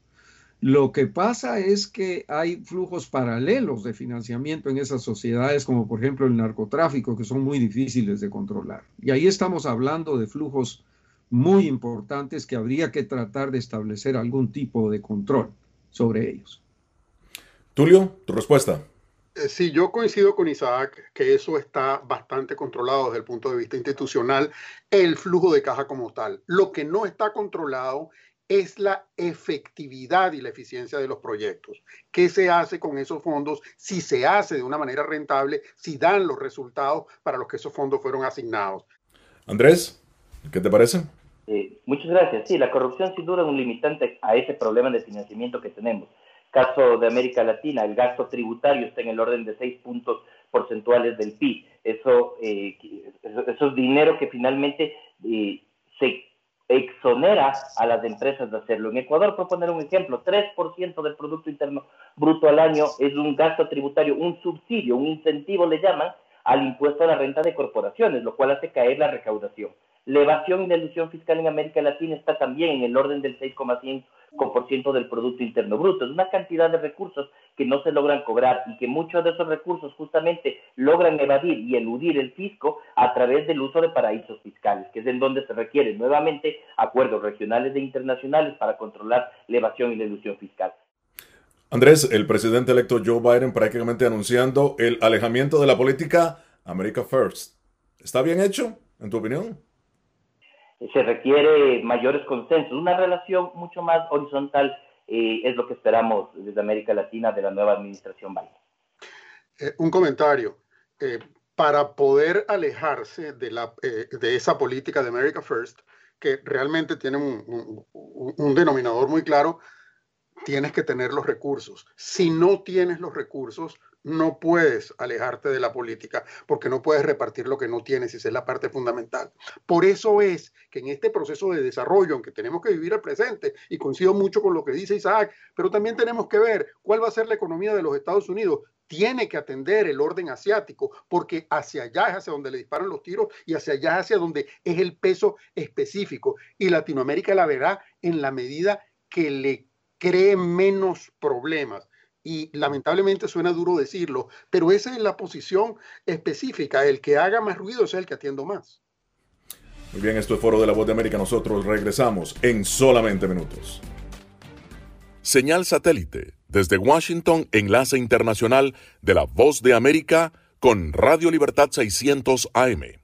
Lo que pasa es que hay flujos paralelos de financiamiento en esas sociedades, como por ejemplo el narcotráfico, que son muy difíciles de controlar. Y ahí estamos hablando de flujos muy importantes que habría que tratar de establecer algún tipo de control sobre ellos. Tulio, tu respuesta. Eh, sí, yo coincido con Isaac que eso está bastante controlado desde el punto de vista institucional, el flujo de caja como tal. Lo que no está controlado es la efectividad y la eficiencia de los proyectos. ¿Qué se hace con esos fondos? Si se hace de una manera rentable, si dan los resultados para los que esos fondos fueron asignados. Andrés, ¿qué te parece? Eh, muchas gracias. Sí, la corrupción sin duda es un limitante a ese problema de financiamiento que tenemos. Caso de América Latina, el gasto tributario está en el orden de 6 puntos porcentuales del PIB. Eso, eh, es dinero que finalmente eh, se exonera a las empresas de hacerlo. En Ecuador, por poner un ejemplo, 3% del Producto Interno Bruto al año es un gasto tributario, un subsidio, un incentivo le llaman al impuesto a la renta de corporaciones, lo cual hace caer la recaudación. La evasión y la ilusión fiscal en América Latina está también en el orden del 6,5% del Producto Interno Bruto. Es una cantidad de recursos que no se logran cobrar y que muchos de esos recursos justamente logran evadir y eludir el fisco a través del uso de paraísos fiscales, que es en donde se requieren nuevamente acuerdos regionales e internacionales para controlar la evasión y la ilusión fiscal. Andrés, el presidente electo Joe Biden prácticamente anunciando el alejamiento de la política America First. ¿Está bien hecho, en tu opinión? Se requiere mayores consensos, una relación mucho más horizontal eh, es lo que esperamos desde América Latina de la nueva administración Biden. Eh, un comentario. Eh, para poder alejarse de, la, de esa política de America First, que realmente tiene un denominador muy claro, tienes que tener los recursos. Si no tienes los recursos, no puedes alejarte de la política porque no puedes repartir lo que no tienes esa es la parte fundamental. Por eso es que en este proceso de desarrollo, aunque tenemos que vivir el presente, y coincido mucho con lo que dice Isaac, pero también tenemos que ver cuál va a ser la economía de los Estados Unidos. Tiene que atender el orden asiático porque hacia allá es hacia donde le disparan los tiros y hacia allá es hacia donde es el peso específico. Y Latinoamérica la verá en la medida que le cree menos problemas. Y lamentablemente suena duro decirlo, pero esa es la posición específica. El que haga más ruido es el que atiendo más. Muy bien, esto es Foro de la Voz de América. Nosotros regresamos en solamente minutos. Señal satélite desde Washington, enlace internacional de la Voz de América con Radio Libertad 600 AM.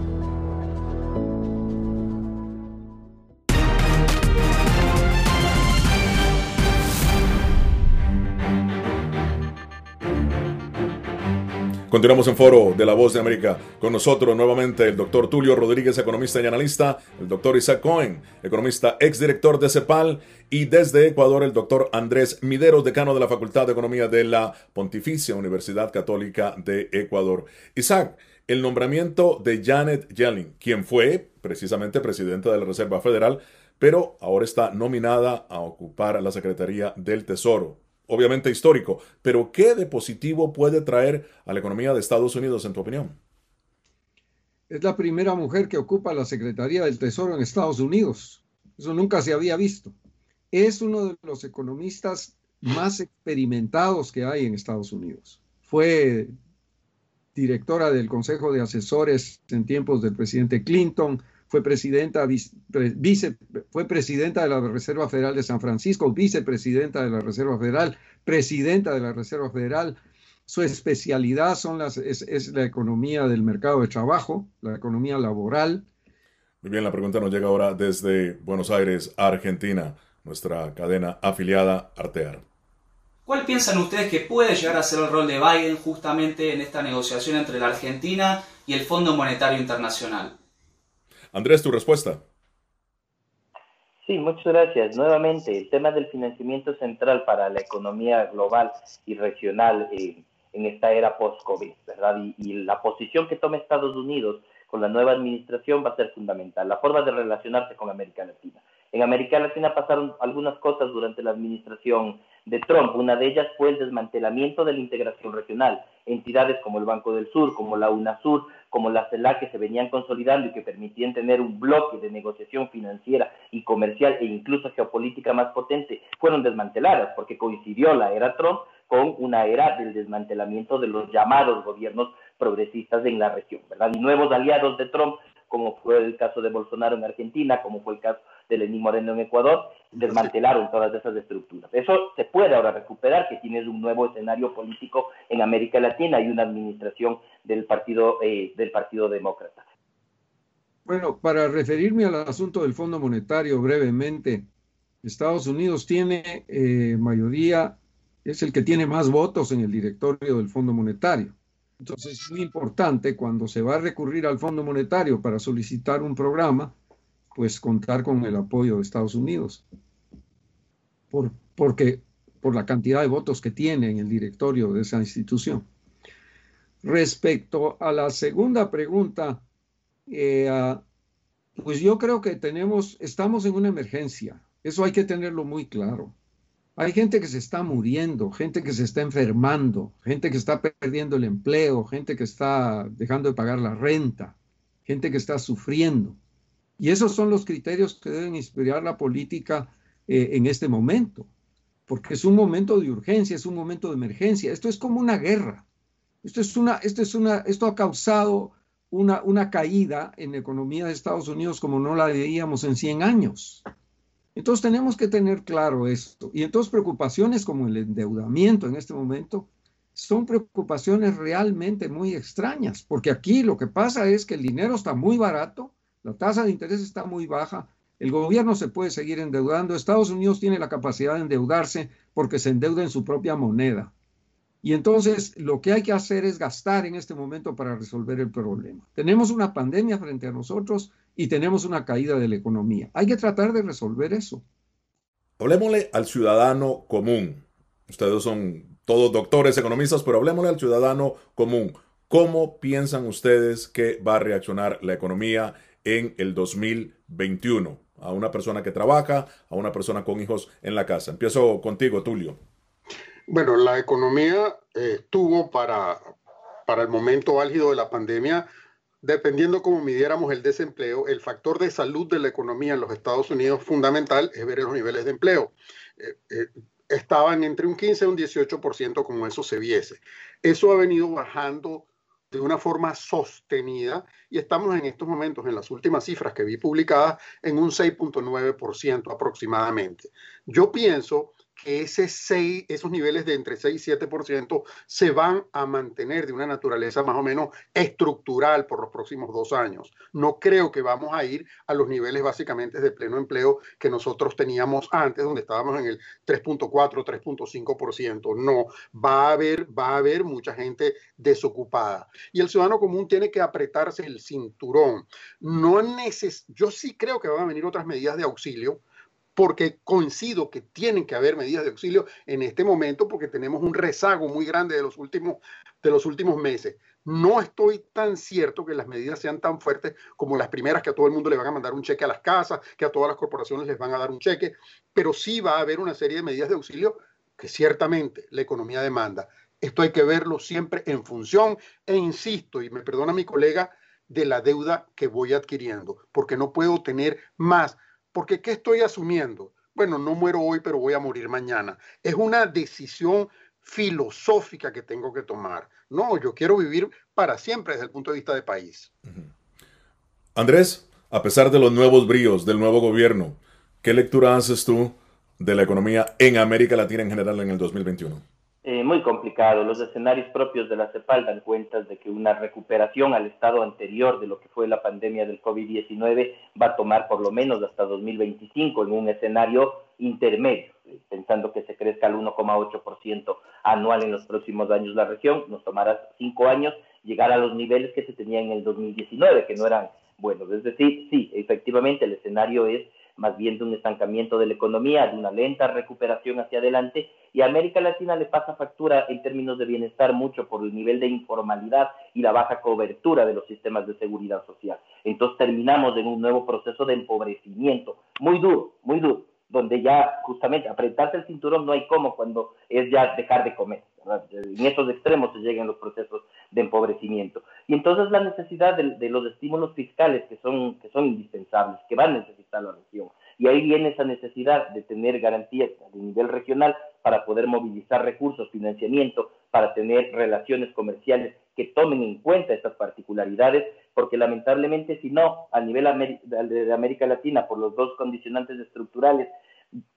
Continuamos en foro de La Voz de América. Con nosotros nuevamente el doctor Tulio Rodríguez, economista y analista, el doctor Isaac Cohen, economista exdirector de CEPAL, y desde Ecuador el doctor Andrés Mideros, decano de la Facultad de Economía de la Pontificia Universidad Católica de Ecuador. Isaac, el nombramiento de Janet Yellen, quien fue precisamente presidenta de la Reserva Federal, pero ahora está nominada a ocupar la Secretaría del Tesoro obviamente histórico, pero ¿qué de positivo puede traer a la economía de Estados Unidos, en tu opinión? Es la primera mujer que ocupa la Secretaría del Tesoro en Estados Unidos. Eso nunca se había visto. Es uno de los economistas más experimentados que hay en Estados Unidos. Fue directora del Consejo de Asesores en tiempos del presidente Clinton, fue presidenta, vice, fue presidenta de la Reserva Federal de San Francisco, vicepresidenta de la Reserva Federal, presidenta de la Reserva Federal. Su especialidad son las, es, la economía del mercado de trabajo, la economía laboral. Muy bien, la pregunta nos llega ahora desde Buenos Aires, Argentina, nuestra cadena afiliada Artear. ¿Cuál piensan ustedes que puede llegar a ser el rol de Biden justamente en esta negociación entre la Argentina y el Fondo Monetario Internacional? Andrés, tu respuesta. Sí, muchas gracias. Nuevamente, el tema del financiamiento central para la economía global y regional eh, en esta era post-COVID, ¿verdad? y, la posición que toma Estados Unidos con la nueva administración va a ser fundamental, la forma de relacionarse con América Latina. En América Latina pasaron algunas cosas durante la administración de Trump. Una de ellas fue el desmantelamiento de la integración regional. Entidades como el Banco del Sur, como la UNASUR, como la CELAC que se venían consolidando y que permitían tener un bloque de negociación financiera y comercial e incluso geopolítica más potente, fueron desmanteladas porque coincidió la era Trump con una era del desmantelamiento de los llamados gobiernos progresistas en la región, ¿verdad? Y nuevos aliados de Trump, como fue el caso de Bolsonaro en Argentina, como fue el caso de Lenín Moreno en Ecuador, desmantelaron todas esas estructuras. Eso se puede ahora recuperar, que tienes un nuevo escenario político en América Latina y una administración del Partido, eh, del partido Demócrata. Bueno, para referirme al asunto del Fondo Monetario brevemente, Estados Unidos tiene eh, mayoría, es el que tiene más votos en el directorio del Fondo Monetario. Entonces es muy importante cuando se va a recurrir al Fondo Monetario para solicitar un programa, pues contar con el apoyo de Estados Unidos. Por, porque, por la cantidad de votos que tiene en el directorio de esa institución. Respecto a la segunda pregunta, eh, pues yo creo que tenemos, estamos en una emergencia. Eso hay que tenerlo muy claro. Hay gente que se está muriendo, gente que se está enfermando, gente que está perdiendo el empleo, gente que está dejando de pagar la renta, gente que está sufriendo. Y esos son los criterios que deben inspirar la política eh, en este momento, porque es un momento de urgencia, es un momento de emergencia. Esto es como una guerra. Esto, es una, esto, es una, esto ha causado una, una caída en la economía de Estados Unidos como no la veíamos en 100 años. Entonces tenemos que tener claro esto. Y entonces preocupaciones como el endeudamiento en este momento son preocupaciones realmente muy extrañas, porque aquí lo que pasa es que el dinero está muy barato la tasa de interés está muy baja, el gobierno se puede seguir endeudando, Estados Unidos tiene la capacidad de endeudarse porque se endeuda en su propia moneda. Y entonces lo que hay que hacer es gastar en este momento para resolver el problema. Tenemos una pandemia frente a nosotros y tenemos una caída de la economía. Hay que tratar de resolver eso. Hablemosle al ciudadano común. Ustedes son todos doctores, economistas, pero hablemosle al ciudadano común. ¿Cómo piensan ustedes que va a reaccionar la economía en el 2021 a una persona que trabaja, a una persona con hijos en la casa. Empiezo contigo, Tulio. Bueno, la economía estuvo para, para el momento álgido de la pandemia, dependiendo cómo midiéramos el desempleo, el factor de salud de la economía en los Estados Unidos fundamental es ver los niveles de empleo. Eh, eh, estaban entre un 15 y un 18% como eso se viese. Eso ha venido bajando de una forma sostenida y estamos en estos momentos, en las últimas cifras que vi publicadas, en un 6.9% aproximadamente. Yo pienso que ese 6, esos niveles de entre 6 y 7% se van a mantener de una naturaleza más o menos estructural por los próximos dos años. No creo que vamos a ir a los niveles básicamente de pleno empleo que nosotros teníamos antes, donde estábamos en el 3.4, 3.5%. No, va a haber, va a haber mucha gente desocupada. Y el ciudadano común tiene que apretarse el cinturón. No neces yo sí creo que van a venir otras medidas de auxilio porque coincido que tienen que haber medidas de auxilio en este momento porque tenemos un rezago muy grande de los últimos, de los últimos meses. No estoy tan cierto que las medidas sean tan fuertes como las primeras, que a todo el mundo le van a mandar un cheque a las casas, que a todas las corporaciones les van a dar un cheque, pero sí va a haber una serie de medidas de auxilio que ciertamente la economía demanda. Esto hay que verlo siempre en función, e insisto, y me perdona mi colega, de la deuda que voy adquiriendo, porque no puedo tener más porque ¿qué estoy asumiendo? Bueno, no muero hoy, pero voy a morir mañana. Es una decisión filosófica que tengo que tomar. No, yo quiero vivir para siempre desde el punto de vista de país. Andrés, a pesar de los nuevos bríos del nuevo gobierno, ¿qué lectura haces tú de la economía en América Latina en general en el 2021? Eh, muy complicado. Los escenarios propios de la CEPAL dan cuenta de que una recuperación al estado anterior de lo que fue la pandemia del COVID-19 va a tomar por lo menos hasta 2025 en un escenario intermedio, pensando que se crezca al 1,8% anual en los próximos años la región, nos tomará cinco años llegar a los niveles que se tenían en el 2019, que no eran buenos. Es decir, sí, efectivamente el escenario es más bien de un estancamiento de la economía, de una lenta recuperación hacia adelante, y a América Latina le pasa factura en términos de bienestar mucho por el nivel de informalidad y la baja cobertura de los sistemas de seguridad social. Entonces terminamos en un nuevo proceso de empobrecimiento, muy duro, muy duro donde ya justamente apretarse el cinturón no hay cómo cuando es ya dejar de comer. En esos extremos se llegan los procesos de empobrecimiento. Y entonces la necesidad de, los estímulos fiscales que son, que son indispensables, que van a necesitar la región. Y ahí viene esa necesidad de tener garantías a nivel regional para poder movilizar recursos, financiamiento, para tener relaciones comerciales que tomen en cuenta estas particularidades, porque lamentablemente si no, a nivel de América Latina, por los dos condicionantes estructurales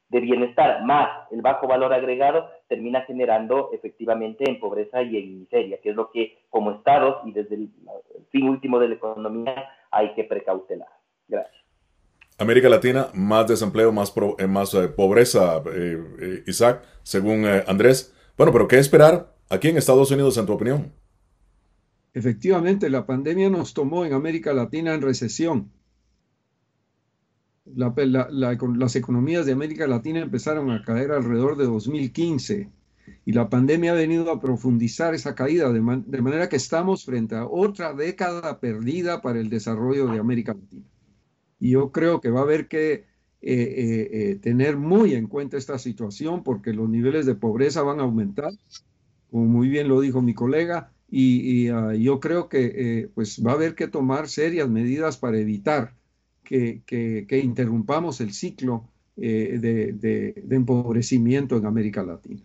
de bienestar más el bajo valor agregado, termina generando efectivamente en pobreza y en miseria, que es lo que como Estados y desde el, fin último de la economía hay que precautelar. Gracias. América Latina, más desempleo, más, eh, más eh, pobreza, eh, Isaac, según Andrés. Bueno, pero ¿qué esperar aquí en Estados Unidos, en tu opinión? Efectivamente, la pandemia nos tomó en América Latina en recesión. las economías de América Latina empezaron a caer alrededor de 2015 y la pandemia ha venido a profundizar esa caída, de, manera que estamos frente a otra década perdida para el desarrollo de América Latina. Y yo creo que va a haber que eh, eh, eh, tener muy en cuenta esta situación porque los niveles de pobreza van a aumentar, como muy bien lo dijo mi colega, y, ah, yo creo que pues va a haber que tomar serias medidas para evitar que, interrumpamos el ciclo eh, de, empobrecimiento en América Latina.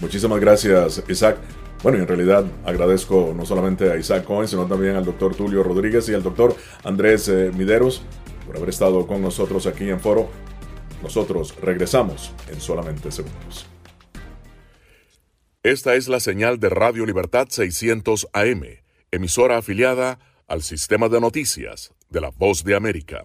Muchísimas gracias, Isaac. Bueno, y en realidad agradezco no solamente a Isaac Cohen, sino también al doctor Tulio Rodríguez y al doctor Andrés eh, Mideros por haber estado con nosotros aquí en Foro. Nosotros regresamos en solamente segundos. Esta es la señal de Radio Libertad 600 AM, emisora afiliada al sistema de noticias de la Voz de América.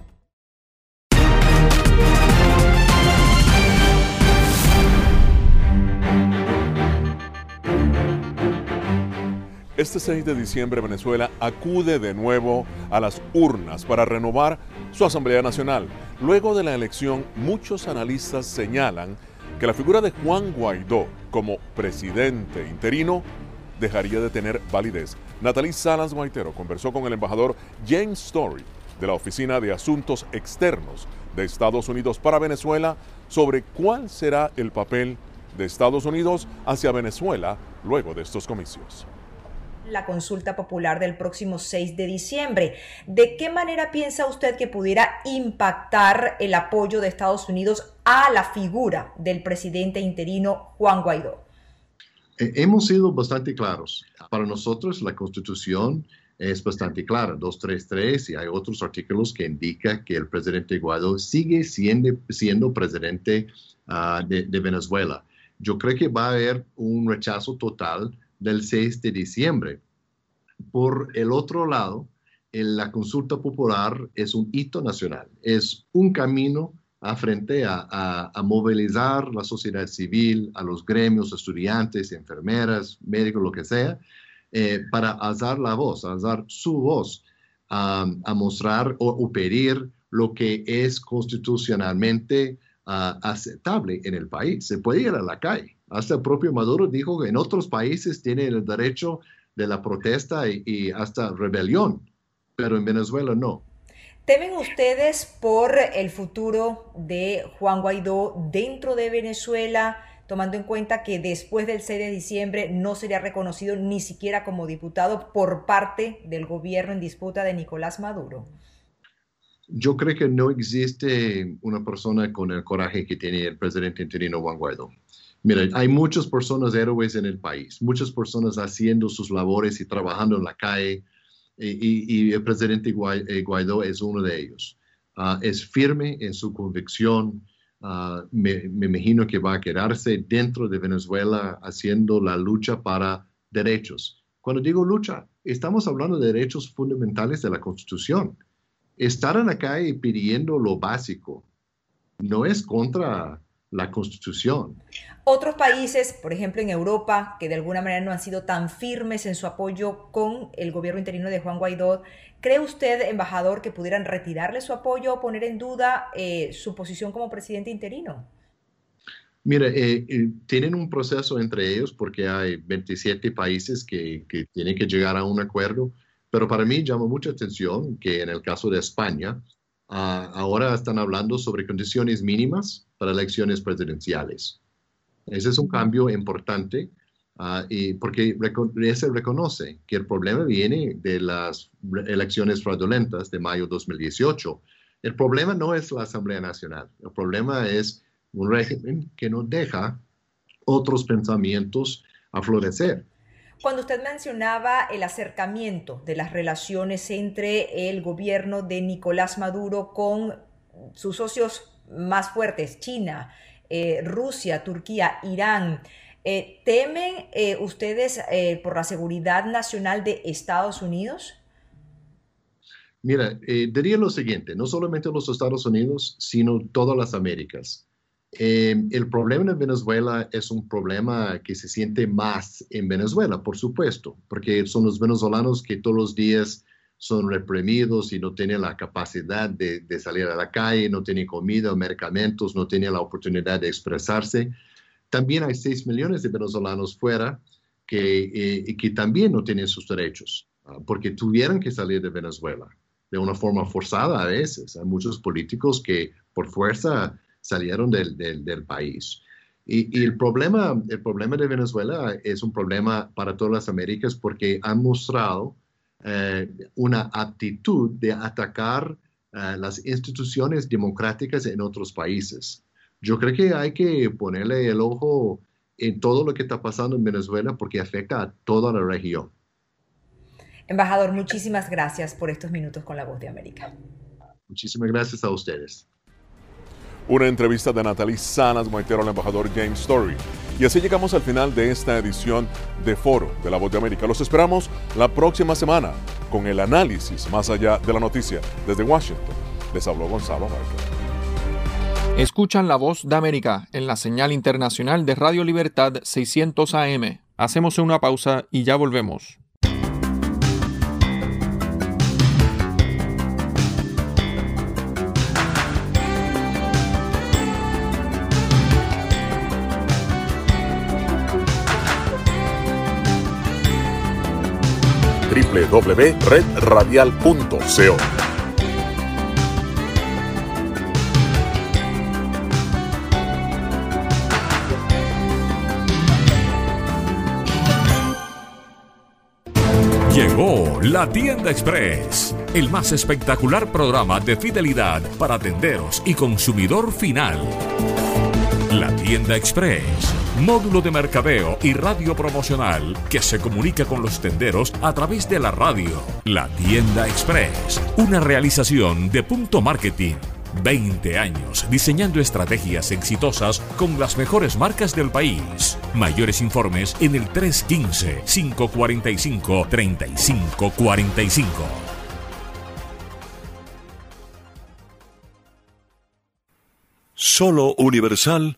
Este 6 de diciembre Venezuela acude de nuevo a las urnas para renovar su Asamblea Nacional. Luego de la elección, muchos analistas señalan que la figura de Juan Guaidó como presidente interino dejaría de tener validez. Natalie Salas Guaitero conversó con el embajador James Story de la Oficina de Asuntos Externos de Estados Unidos para Venezuela sobre cuál será el papel de Estados Unidos hacia Venezuela luego de estos comicios la consulta popular del próximo 6 de diciembre. ¿De qué manera piensa usted que pudiera impactar el apoyo de Estados Unidos a la figura del presidente interino Juan Guaidó? Eh, hemos sido bastante claros. Para nosotros la constitución es bastante clara, 233, y hay otros artículos que indican que el presidente Guaidó sigue siendo, presidente ah, de Venezuela. Yo creo que va a haber un rechazo total del 6 de diciembre. Por el otro lado, la consulta popular es un hito nacional, es un camino a frente a, movilizar la sociedad civil, a los gremios, estudiantes, enfermeras, médicos, lo que sea, eh, para alzar la voz, alzar su voz, a mostrar o, pedir lo que es constitucionalmente ah, aceptable en el país. Se puede ir a la calle, hasta el propio Maduro dijo que en otros países tiene el derecho de la protesta y, hasta rebelión, pero en Venezuela no. ¿Temen ustedes por el futuro de Juan Guaidó dentro de Venezuela, tomando en cuenta que después del 6 de diciembre no sería reconocido ni siquiera como diputado por parte del gobierno en disputa de Nicolás Maduro? Yo creo que no existe una persona con el coraje que tiene el presidente interino Juan Guaidó. Mira, hay muchas personas héroes en el país, muchas personas haciendo sus labores y trabajando en la calle, y, el presidente eh, Guaidó es uno de ellos. Ah, es firme en su convicción. Ah, me, me, imagino que va a quedarse dentro de Venezuela haciendo la lucha para derechos. Cuando digo lucha, estamos hablando de derechos fundamentales de la Constitución. Estar en la calle pidiendo lo básico no es contra la Constitución. Otros países, por ejemplo en Europa, que de alguna manera no han sido tan firmes en su apoyo con el gobierno interino de Juan Guaidó, ¿cree usted, embajador, que pudieran retirarle su apoyo o poner en duda eh, su posición como presidente interino? Mira, eh, eh, tienen un proceso entre ellos porque hay 27 países que, que tienen que llegar a un acuerdo, pero para mí llama mucha atención que en el caso de España, ah, ahora están hablando sobre condiciones mínimas para elecciones presidenciales. Ese es un cambio importante uh, y porque se reconoce que el problema viene de las elecciones fraudulentas de mayo de 2018. El problema no es la Asamblea Nacional, el problema es un régimen que no deja otros pensamientos a florecer. Cuando usted mencionaba el acercamiento de las relaciones entre el gobierno de Nicolás Maduro con sus socios más fuertes, China, eh, Rusia, Turquía, Irán, eh, ¿temen eh, ustedes por la seguridad nacional de Estados Unidos? Mira, diría lo siguiente, no solamente los Estados Unidos, sino todas las Américas. el problema en Venezuela es un problema que se siente más en Venezuela, por supuesto, porque son los venezolanos que todos los días son reprimidos y no tienen la capacidad de, salir a la calle, no tienen comida, medicamentos, no tienen la oportunidad de expresarse. También hay 6 millones de venezolanos fuera que, eh, que también no tienen sus derechos, ah, porque tuvieron que salir de Venezuela de una forma forzada a veces. Hay muchos políticos que por fuerza salieron del, del, país. Y, y, el, problema, el problema de Venezuela es un problema para todas las Américas porque han mostrado una aptitud de atacar eh, las instituciones democráticas en otros países. Yo creo que hay que ponerle el ojo en todo lo que está pasando en Venezuela porque afecta a toda la región. Embajador, muchísimas gracias por estos minutos con la voz de América. Muchísimas gracias a ustedes. Una entrevista de Natalie Sanas Moitero al embajador James Story. Y así llegamos al final de esta edición de Foro de la Voz de América. Los esperamos la próxima semana con el análisis más allá de la noticia. Desde Washington, les habló Gonzalo Márquez. Escuchan la Voz de América en la señal internacional de Radio Libertad 600 AM. Hacemos una pausa y ya volvemos. www.redradial.co. Llegó la tienda express, el más espectacular programa de fidelidad para tenderos y consumidor final. La tienda express módulo de mercadeo y radio promocional que se comunica con los tenderos a través de la radio. La Tienda Express, una realización de Punto Marketing. 20 años diseñando estrategias exitosas con las mejores marcas del país. Mayores informes en el 315-545-3545. Solo Universal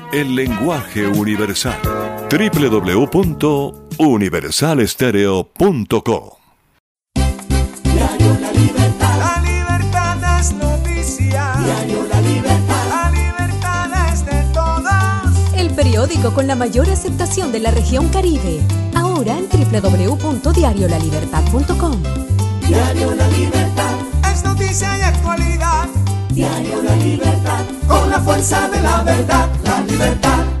el lenguaje universal. www.universalestereo.com Diario La Libertad. La libertad es noticia. Diario La Libertad. La libertad es de todos. El periódico con la mayor aceptación de la región Caribe. Ahora en www.diariolalibertad.com. Diario La Libertad. Es noticia y actualidad. Diario La Libertad. Con la fuerza de la verdad. La libertad.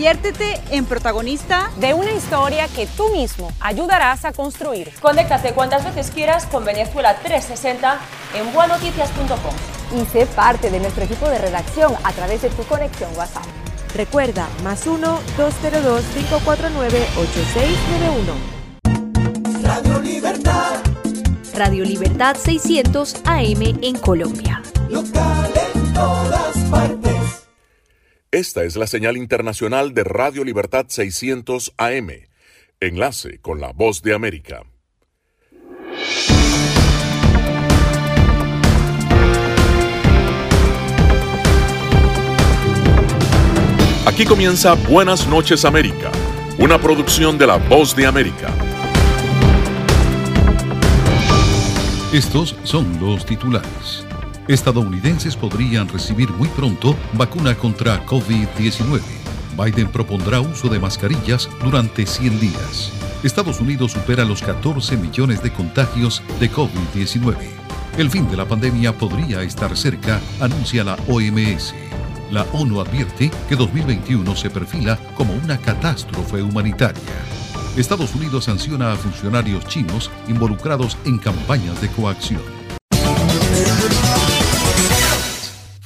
conviértete en protagonista de una historia que tú mismo ayudarás a construir. Conéctate cuantas veces quieras con Venezuela 360 en buenoticias.com. Y sé parte de nuestro equipo de redacción a través de tu conexión WhatsApp. Recuerda, más 1-202-549-8691. Radio Libertad. Radio Libertad 600 AM en Colombia. Local en todas partes. Esta es la señal internacional de Radio Libertad 600 AM. Enlace con la voz de América. Aquí comienza Buenas noches América, una producción de la voz de América. Estos son los titulares. Estadounidenses podrían recibir muy pronto vacuna contra COVID-19. Biden propondrá uso de mascarillas durante 100 días. Estados Unidos supera los 14 millones de contagios de COVID-19. El fin de la pandemia podría estar cerca, anuncia la OMS. La ONU advierte que 2021 se perfila como una catástrofe humanitaria. Estados Unidos sanciona a funcionarios chinos involucrados en campañas de coacción.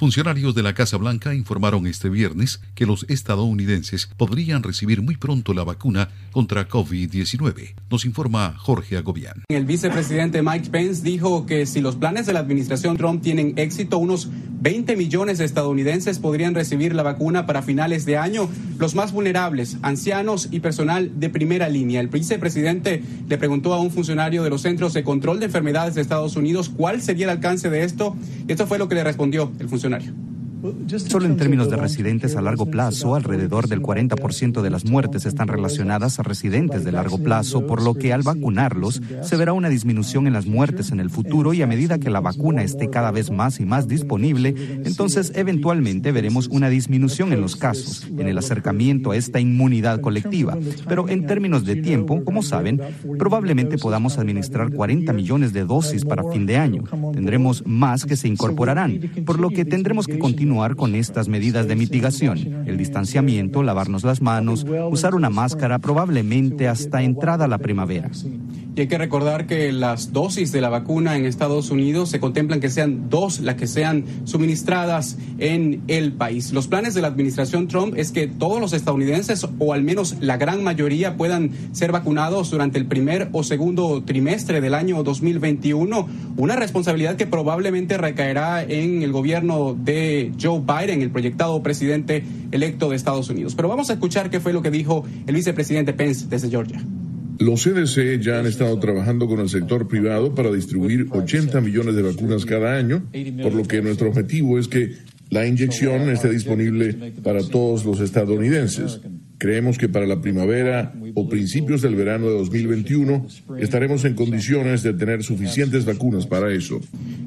Funcionarios de la Casa Blanca informaron este viernes que los estadounidenses podrían recibir muy pronto la vacuna contra COVID-19. Nos informa Jorge Agobián. El vicepresidente Mike Pence dijo que si los planes de la administración Trump tienen éxito, unos 20 millones de estadounidenses podrían recibir la vacuna para finales de año. Los más vulnerables, ancianos y personal de primera línea. El vicepresidente le preguntó a un funcionario de los Centros de Control de Enfermedades de Estados Unidos cuál sería el alcance de esto. Esto fue lo que le respondió el funcionario. Buenas noches. Solo en términos de residentes a largo plazo, alrededor del 40% de las muertes están relacionadas a residentes de largo plazo, por lo que al vacunarlos se verá una disminución en las muertes en el futuro y a medida que la vacuna esté cada vez más y más disponible, entonces eventualmente veremos una disminución en los casos, en el acercamiento a esta inmunidad colectiva. Pero en términos de tiempo, como saben, probablemente podamos administrar 40 millones de dosis para fin de año. Tendremos más que se incorporarán, por lo que tendremos que continuar con estas medidas de mitigación, el distanciamiento, lavarnos las manos, usar una máscara probablemente hasta entrada la primavera. Y hay que recordar que las dosis de la vacuna en Estados Unidos se contemplan que sean dos las que sean suministradas en el país. Los planes de la administración Trump es que todos los estadounidenses, o al menos la gran mayoría, puedan ser vacunados durante el primer o segundo trimestre del año 2021. Una responsabilidad que probablemente recaerá en el gobierno de Joe Biden, el proyectado presidente electo de Estados Unidos. Pero vamos a escuchar qué fue lo que dijo el vicepresidente Pence desde Georgia. Los CDC ya han estado trabajando con el sector privado para distribuir 80 millones de vacunas cada año, por lo que nuestro objetivo es que la inyección esté disponible para todos los estadounidenses. Creemos que para la primavera o principios del verano de 2021 estaremos en condiciones de tener suficientes vacunas para eso.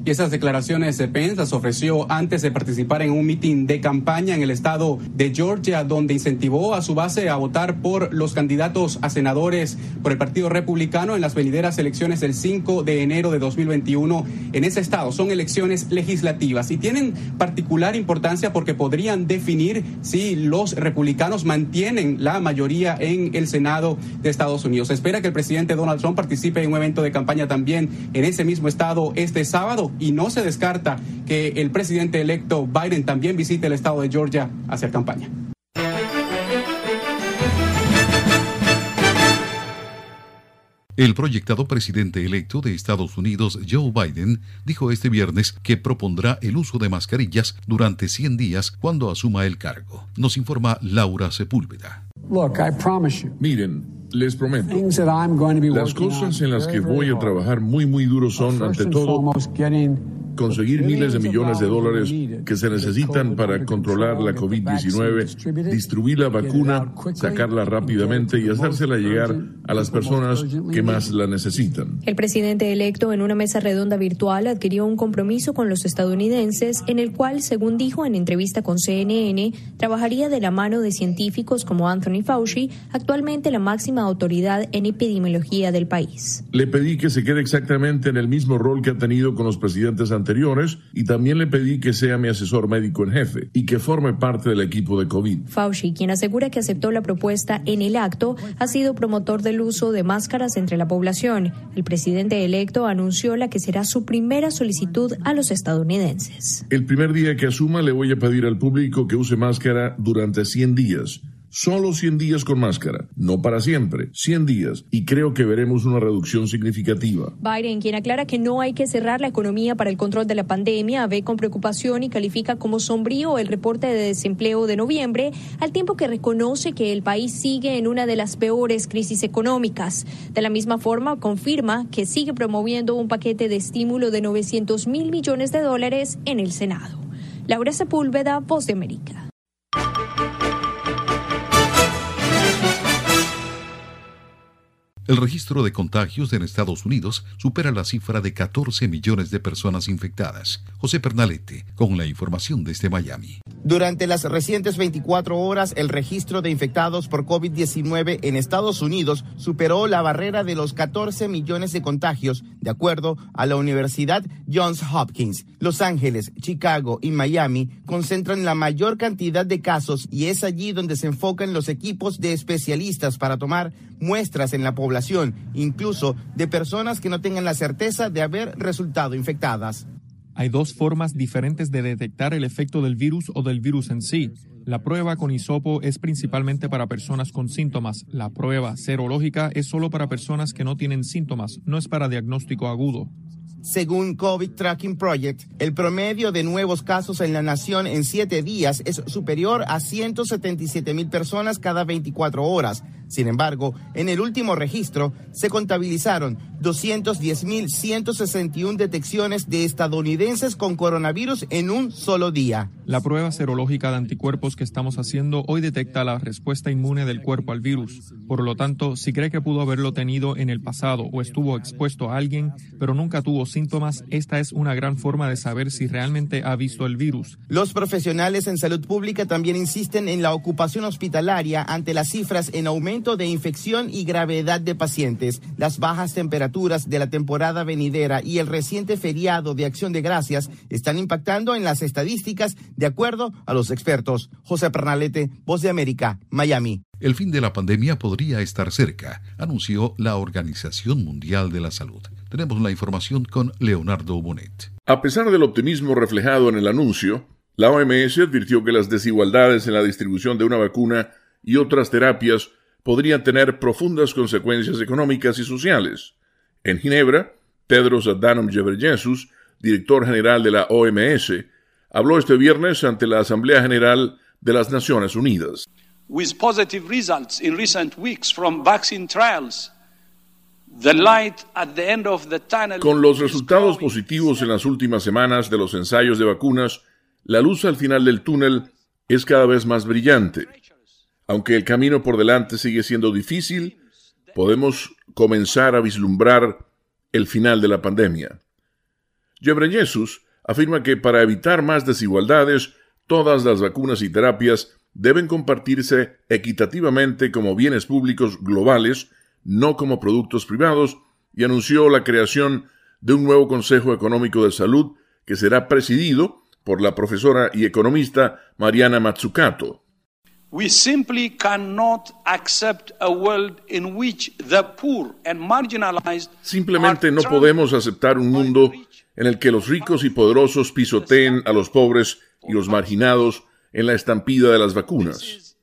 Y esas declaraciones de Pence las ofreció antes de participar en un mitin de campaña en el estado de Georgia, donde incentivó a su base a votar por los candidatos a senadores por el Partido Republicano en las venideras elecciones del 5 de enero de 2021 en ese estado. Son elecciones legislativas y tienen particular importancia porque podrían definir si los republicanos mantienen la mayoría en el Senado de Estados Unidos. Se espera que el presidente Donald Trump participe en un evento de campaña también en ese mismo estado este sábado y no se descarta que el presidente electo Biden también visite el estado de Georgia a hacer campaña. El proyectado presidente electo de Estados Unidos, Joe Biden, dijo este viernes que propondrá el uso de mascarillas durante 100 días cuando asuma el cargo. Nos informa Laura Sepúlveda. Miren, les prometo, las cosas en las que voy a trabajar muy, muy duro son, ante todo, conseguir miles de millones de dólares que se necesitan para controlar la COVID-19, distribuir la vacuna, sacarla rápidamente y hacérsela llegar a las personas que más la necesitan. El presidente electo en una mesa redonda virtual adquirió un compromiso con los estadounidenses en el cual, según dijo en entrevista con CNN, trabajaría de la mano de científicos como Anthony Fauci, actualmente la máxima autoridad en epidemiología del país. Le pedí que se quede exactamente en el mismo rol que ha tenido con los presidentes anteriores y también le pedí que sea mi asesor médico en jefe y que forme parte del equipo de COVID. Fauci, quien asegura que aceptó la propuesta en el acto, ha sido promotor del uso de máscaras entre la población. El presidente electo anunció la que será su primera solicitud a los estadounidenses. El primer día que asuma le voy a pedir al público que use máscara durante 100 días Solo 100 días con máscara, no para siempre, 100 días, y creo que veremos una reducción significativa. Biden, quien aclara que no hay que cerrar la economía para el control de la pandemia, ve con preocupación y califica como sombrío el reporte de desempleo de noviembre, al tiempo que reconoce que el país sigue en una de las peores crisis económicas. De la misma forma, confirma que sigue promoviendo un paquete de estímulo de 900 mil millones de dólares en el Senado. Laura Sepúlveda, Voz de América. El registro de contagios en Estados Unidos supera la cifra de 14 millones de personas infectadas. José Pernalete, con la información desde Miami. Durante las recientes 24 horas, el registro de infectados por COVID-19 en Estados Unidos superó la barrera de los 14 millones de contagios, de acuerdo a la Universidad Johns Hopkins. Los Ángeles, Chicago y Miami concentran la mayor cantidad de casos y es allí donde se enfocan los equipos de especialistas para tomar muestras en la población, incluso de personas que no tengan la certeza de haber resultado infectadas. Hay dos formas diferentes de detectar el efecto del virus o del virus en sí. La prueba con hisopo es principalmente para personas con síntomas. La prueba serológica es solo para personas que no tienen síntomas, no es para diagnóstico agudo. Según COVID Tracking Project, el promedio de nuevos casos en la nación en siete días es superior a 177 mil personas cada 24 horas. Sin embargo, en el último registro se contabilizaron 210.161 detecciones de estadounidenses con coronavirus en un solo día. La prueba serológica de anticuerpos que estamos haciendo hoy detecta la respuesta inmune del cuerpo al virus. Por lo tanto, si cree que pudo haberlo tenido en el pasado o estuvo expuesto a alguien, pero nunca tuvo síntomas, esta es una gran forma de saber si realmente ha visto el virus. Los profesionales en salud pública también insisten en la ocupación hospitalaria ante las cifras en aumento de infección y gravedad de pacientes, las bajas temperaturas de la temporada venidera y el reciente feriado de Acción de Gracias están impactando en las estadísticas de acuerdo a los expertos. José Pernalete, Voz de América, Miami. El fin de la pandemia podría estar cerca, anunció la Organización Mundial de la Salud. Tenemos la información con Leonardo Bonet. A pesar del optimismo reflejado en el anuncio, la OMS advirtió que las desigualdades en la distribución de una vacuna y otras terapias podrían tener profundas consecuencias económicas y sociales. En Ginebra, Tedros Adhanom Ghebreyesus, director general de la OMS, habló este viernes ante la Asamblea General de las Naciones Unidas. With positive results in recent weeks from vaccine trials, the light at the end of the tunnel Con los resultados positivos en las últimas semanas de los ensayos de vacunas, la luz al final del túnel es cada vez más brillante. Aunque el camino por delante sigue siendo difícil, podemos comenzar a vislumbrar el final de la pandemia. Ghebreyesus afirma que para evitar más desigualdades, todas las vacunas y terapias deben compartirse equitativamente como bienes públicos globales, no como productos privados, y anunció la creación de un nuevo Consejo Económico de Salud que será presidido por la profesora y economista Mariana Matsukato. We simply cannot accept a world in which the poor and marginalized Simplemente no podemos aceptar un mundo en el que los ricos y poderosos pisoteen a los pobres y los marginados en la estampida de las vacunas.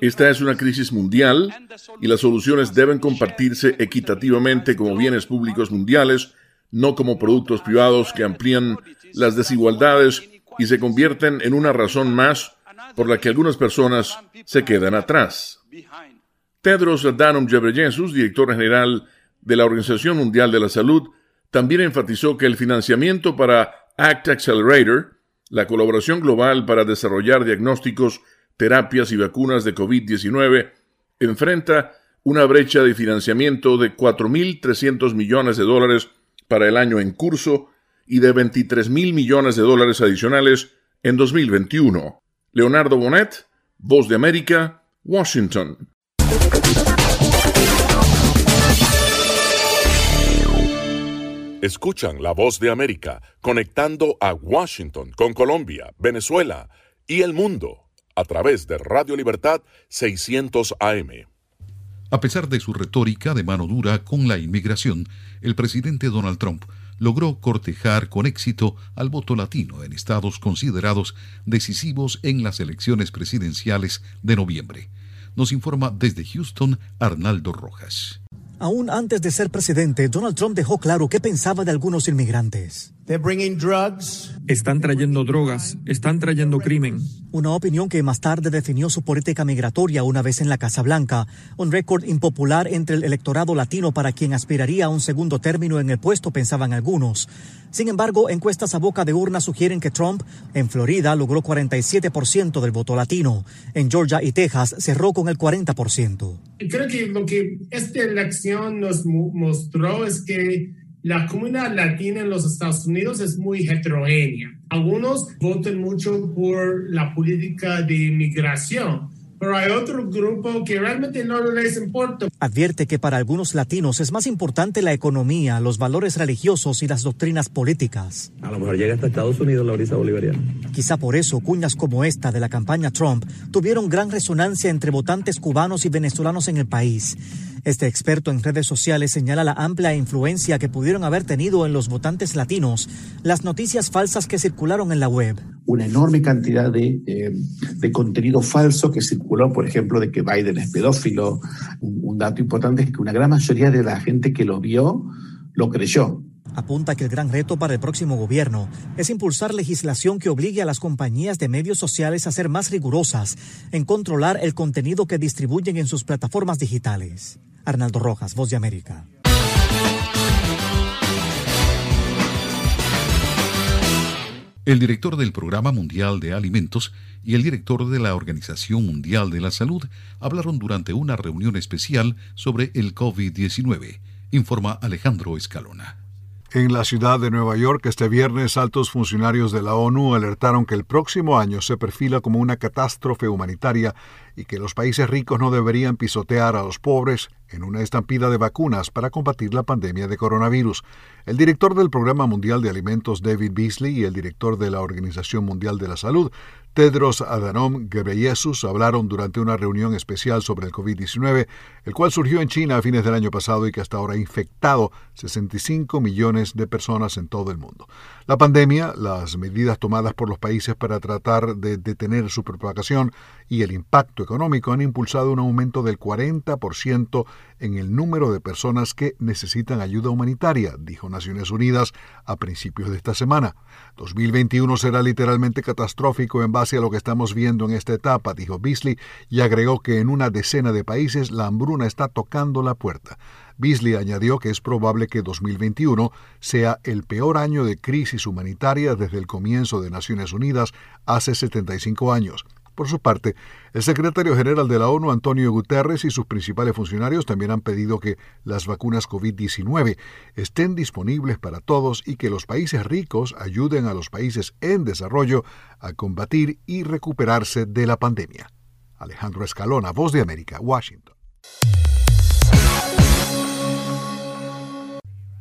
Esta es una crisis mundial y las soluciones deben compartirse equitativamente como bienes públicos mundiales, no como productos privados que amplían las desigualdades y se convierten en una razón más por la que algunas personas se quedan atrás. Tedros Adhanom Ghebreyesus, director general de la Organización Mundial de la Salud, también enfatizó que el financiamiento para ACT Accelerator, la colaboración global para desarrollar diagnósticos, terapias y vacunas de COVID-19, enfrenta una brecha de financiamiento de 4.300 millones de dólares para el año en curso y de 23.000 millones de dólares adicionales en 2021. Leonardo Bonet, Voz de América, Washington. Escuchan la voz de América conectando a Washington con Colombia, Venezuela y el mundo a través de Radio Libertad 600 AM. A pesar de su retórica de mano dura con la inmigración, el presidente Donald Trump logró cortejar con éxito al voto latino en estados considerados decisivos en las elecciones presidenciales de noviembre. Nos informa desde Houston Arnaldo Rojas. Aún antes de ser presidente, Donald Trump dejó claro qué pensaba de algunos inmigrantes. Están trayendo drogas, están trayendo crimen. Una opinión que más tarde definió su política migratoria una vez en la Casa Blanca, un récord impopular entre el electorado latino para quien aspiraría a un segundo término en el puesto, pensaban algunos. Sin embargo, encuestas a boca de urna sugieren que Trump en Florida logró 47% del voto latino. En Georgia y Texas cerró con el 40%. Creo que lo que esta elección nos mostró es que la comunidad latina en los Estados Unidos es muy heterogénea. Algunos votan mucho por la política de inmigración, pero hay otro grupo que realmente no les importa. Advierte que para algunos latinos es más importante la economía, los valores religiosos y las doctrinas políticas. A lo mejor llega hasta Estados Unidos la brisa bolivariana. Quizá por eso cuñas como esta de la campaña Trump tuvieron gran resonancia entre votantes cubanos y venezolanos en el país. Este experto en redes sociales señala la amplia influencia que pudieron haber tenido en los votantes latinos las noticias falsas que circularon en la web. Una enorme cantidad de, eh, de contenido falso que circuló, por ejemplo, de que Biden es pedófilo. Un, un dato importante es que una gran mayoría de la gente que lo vio lo creyó. Apunta que el gran reto para el próximo gobierno es impulsar legislación que obligue a las compañías de medios sociales a ser más rigurosas en controlar el contenido que distribuyen en sus plataformas digitales. Arnaldo Rojas, Voz de América. El director del Programa Mundial de Alimentos y el director de la Organización Mundial de la Salud hablaron durante una reunión especial sobre el COVID-19, informa Alejandro Escalona. En la ciudad de Nueva York, este viernes, altos funcionarios de la ONU alertaron que el próximo año se perfila como una catástrofe humanitaria y que los países ricos no deberían pisotear a los pobres en una estampida de vacunas para combatir la pandemia de coronavirus. El director del Programa Mundial de Alimentos, David Beasley, y el director de la Organización Mundial de la Salud, Tedros Adhanom Ghebreyesus hablaron durante una reunión especial sobre el COVID-19, el cual surgió en China a fines del año pasado y que hasta ahora ha infectado 65 millones de personas en todo el mundo. La pandemia, las medidas tomadas por los países para tratar de detener su propagación y el impacto económico han impulsado un aumento del 40% en el número de personas que necesitan ayuda humanitaria, dijo Naciones Unidas a principios de esta semana. 2021 será literalmente catastrófico en base a lo que estamos viendo en esta etapa, dijo Beasley, y agregó que en una decena de países la hambruna está tocando la puerta. Beasley añadió que es probable que 2021 sea el peor año de crisis humanitaria desde el comienzo de Naciones Unidas hace 75 años. Por su parte, el secretario general de la ONU, Antonio Guterres, y sus principales funcionarios también han pedido que las vacunas COVID-19 estén disponibles para todos y que los países ricos ayuden a los países en desarrollo a combatir y recuperarse de la pandemia. Alejandro Escalona, Voz de América, Washington.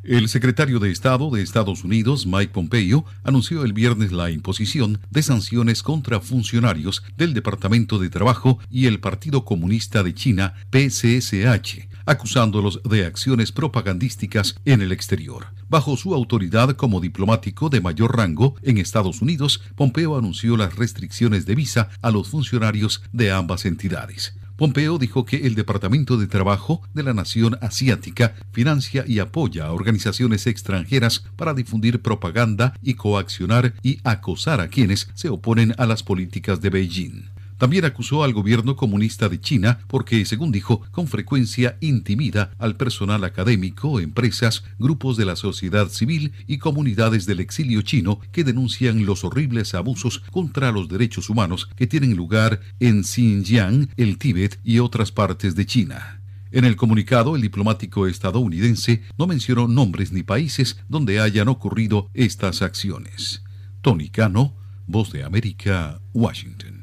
El secretario de Estado de Estados Unidos, Mike Pompeo, anunció el viernes la imposición de sanciones contra funcionarios del Departamento de Trabajo y el Partido Comunista de China, PCSH, acusándolos de acciones propagandísticas en el exterior. Bajo su autoridad como diplomático de mayor rango en Estados Unidos, Pompeo anunció las restricciones de visa a los funcionarios de ambas entidades. Pompeo dijo que el Departamento de Trabajo de la Nación Asiática financia y apoya a organizaciones extranjeras para difundir propaganda y coaccionar y acosar a quienes se oponen a las políticas de Beijing. También acusó al gobierno comunista de China porque, según dijo, con frecuencia intimida al personal académico, empresas, grupos de la sociedad civil y comunidades del exilio chino que denuncian los horribles abusos contra los derechos humanos que tienen lugar en Xinjiang, el Tíbet y otras partes de China. En el comunicado, el diplomático estadounidense no mencionó nombres ni países donde hayan ocurrido estas acciones. Tony Cano, Voz de América, Washington.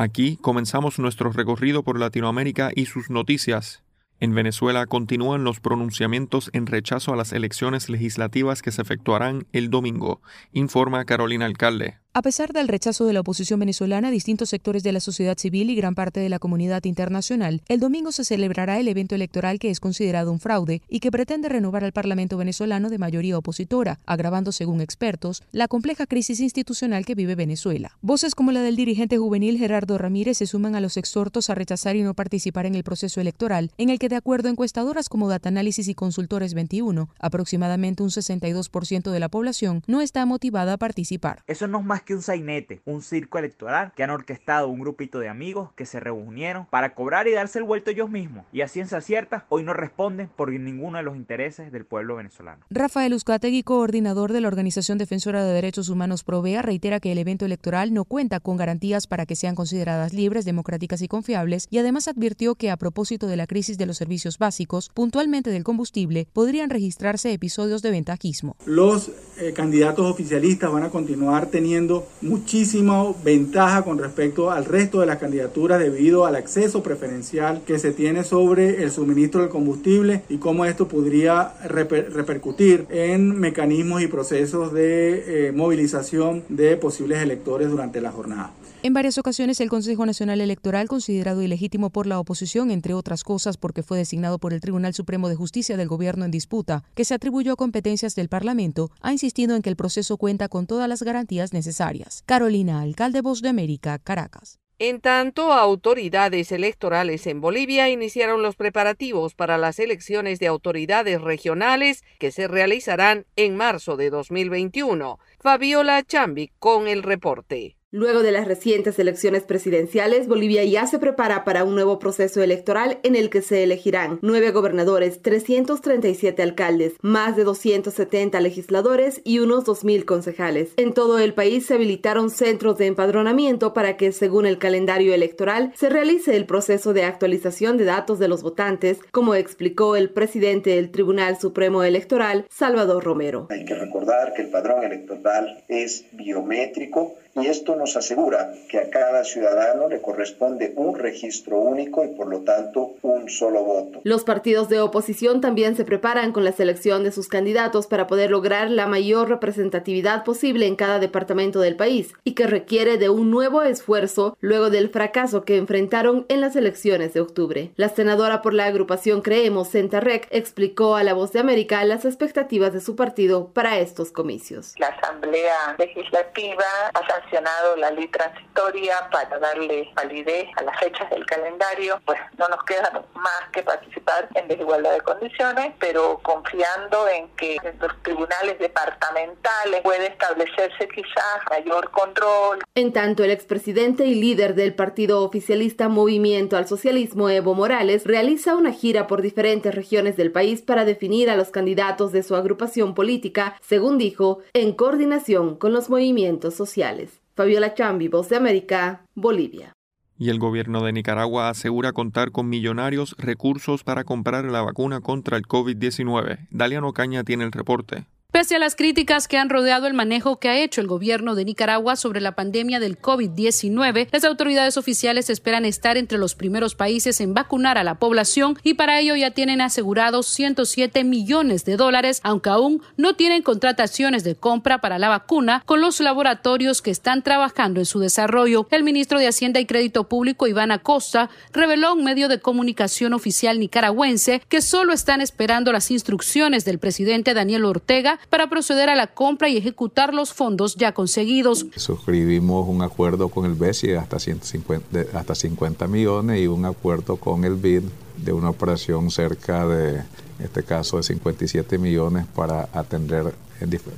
Aquí comenzamos nuestro recorrido por Latinoamérica y sus noticias. En Venezuela continúan los pronunciamientos en rechazo a las elecciones legislativas que se efectuarán el domingo, informa Carolina Alcalde. A pesar del rechazo de la oposición venezolana, distintos sectores de la sociedad civil y gran parte de la comunidad internacional, el domingo se celebrará el evento electoral que es considerado un fraude y que pretende renovar al Parlamento venezolano de mayoría opositora, agravando, según expertos, la compleja crisis institucional que vive Venezuela. Voces como la del dirigente juvenil Gerardo Ramírez se suman a los exhortos a rechazar y no participar en el proceso electoral, en el que, de acuerdo a encuestadoras como Data Análisis y Consultores 21, aproximadamente un 62% de la población no está motivada a participar. Eso no es más que un sainete, un circo electoral que han orquestado un grupito de amigos que se reunieron para cobrar y darse el vuelto ellos mismos. Y a ciencia cierta, hoy no responden por ninguno de los intereses del pueblo venezolano. Rafael Uzcategui, coordinador de la Organización Defensora de Derechos Humanos Provea, reitera que el evento electoral no cuenta con garantías para que sean consideradas libres, democráticas y confiables, y además advirtió que a propósito de la crisis de los servicios básicos, puntualmente del combustible, podrían registrarse episodios de ventajismo. Los eh, candidatos oficialistas van a continuar teniendo muchísima ventaja con respecto al resto de las candidaturas debido al acceso preferencial que se tiene sobre el suministro del combustible y cómo esto podría repercutir en mecanismos y procesos de eh, movilización de posibles electores durante la jornada. En varias ocasiones el Consejo Nacional Electoral, considerado ilegítimo por la oposición, entre otras cosas porque fue designado por el Tribunal Supremo de Justicia del Gobierno en disputa, que se atribuyó a competencias del Parlamento, ha insistido en que el proceso cuenta con todas las garantías necesarias. Carolina, alcalde Voz de América, Caracas. En tanto, autoridades electorales en Bolivia iniciaron los preparativos para las elecciones de autoridades regionales que se realizarán en marzo de 2021. Fabiola Chambi con el reporte. Luego de las recientes elecciones presidenciales, Bolivia ya se prepara para un nuevo proceso electoral en el que se elegirán nueve gobernadores, 337 alcaldes, más de 270 legisladores y unos 2.000 concejales. En todo el país se habilitaron centros de empadronamiento para que, según el calendario electoral, se realice el proceso de actualización de datos de los votantes, como explicó el presidente del Tribunal Supremo Electoral, Salvador Romero. Hay que recordar que el padrón electoral es biométrico y esto nos asegura que a cada ciudadano le corresponde un registro único y por lo tanto un solo voto. Los partidos de oposición también se preparan con la selección de sus candidatos para poder lograr la mayor representatividad posible en cada departamento del país y que requiere de un nuevo esfuerzo luego del fracaso que enfrentaron en las elecciones de octubre. La senadora por la agrupación Creemos, Centarrec, explicó a La Voz de América las expectativas de su partido para estos comicios. La Asamblea Legislativa ha sancionado la ley transitoria para darle validez a las fechas del calendario, pues no nos queda más que participar en desigualdad de condiciones, pero confiando en que los tribunales departamentales puede establecerse quizás mayor control. En tanto, el expresidente y líder del partido oficialista Movimiento al Socialismo, Evo Morales, realiza una gira por diferentes regiones del país para definir a los candidatos de su agrupación política, según dijo, en coordinación con los movimientos sociales. Fabiola Chambi, Voz de América, Bolivia. Y el gobierno de Nicaragua asegura contar con millonarios recursos para comprar la vacuna contra el COVID-19. Daliano Caña tiene el reporte. Pese a las críticas que han rodeado el manejo que ha hecho el gobierno de Nicaragua sobre la pandemia del COVID-19, las autoridades oficiales esperan estar entre los primeros países en vacunar a la población y para ello ya tienen asegurados 107 millones de dólares, aunque aún no tienen contrataciones de compra para la vacuna con los laboratorios que están trabajando en su desarrollo. El ministro de Hacienda y Crédito Público, Iván Acosta, reveló a un medio de comunicación oficial nicaragüense que solo están esperando las instrucciones del presidente Daniel Ortega para proceder a la compra y ejecutar los fondos ya conseguidos. Suscribimos un acuerdo con el BESI de hasta, 150, hasta 50 millones y un acuerdo con el BID de una operación cerca de, en este caso, de 57 millones para atender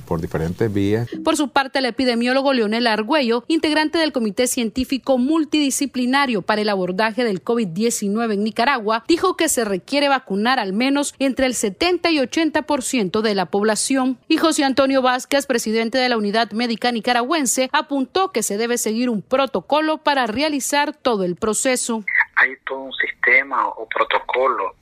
por diferentes vías. Por su parte, el epidemiólogo Leonel Argüello, integrante del Comité Científico Multidisciplinario para el abordaje del COVID-19 en Nicaragua, dijo que se requiere vacunar al menos entre el 70 y 80% de la población. Y José Antonio Vázquez, presidente de la Unidad Médica Nicaragüense, apuntó que se debe seguir un protocolo para realizar todo el proceso. Hay todo un sistema o protocolo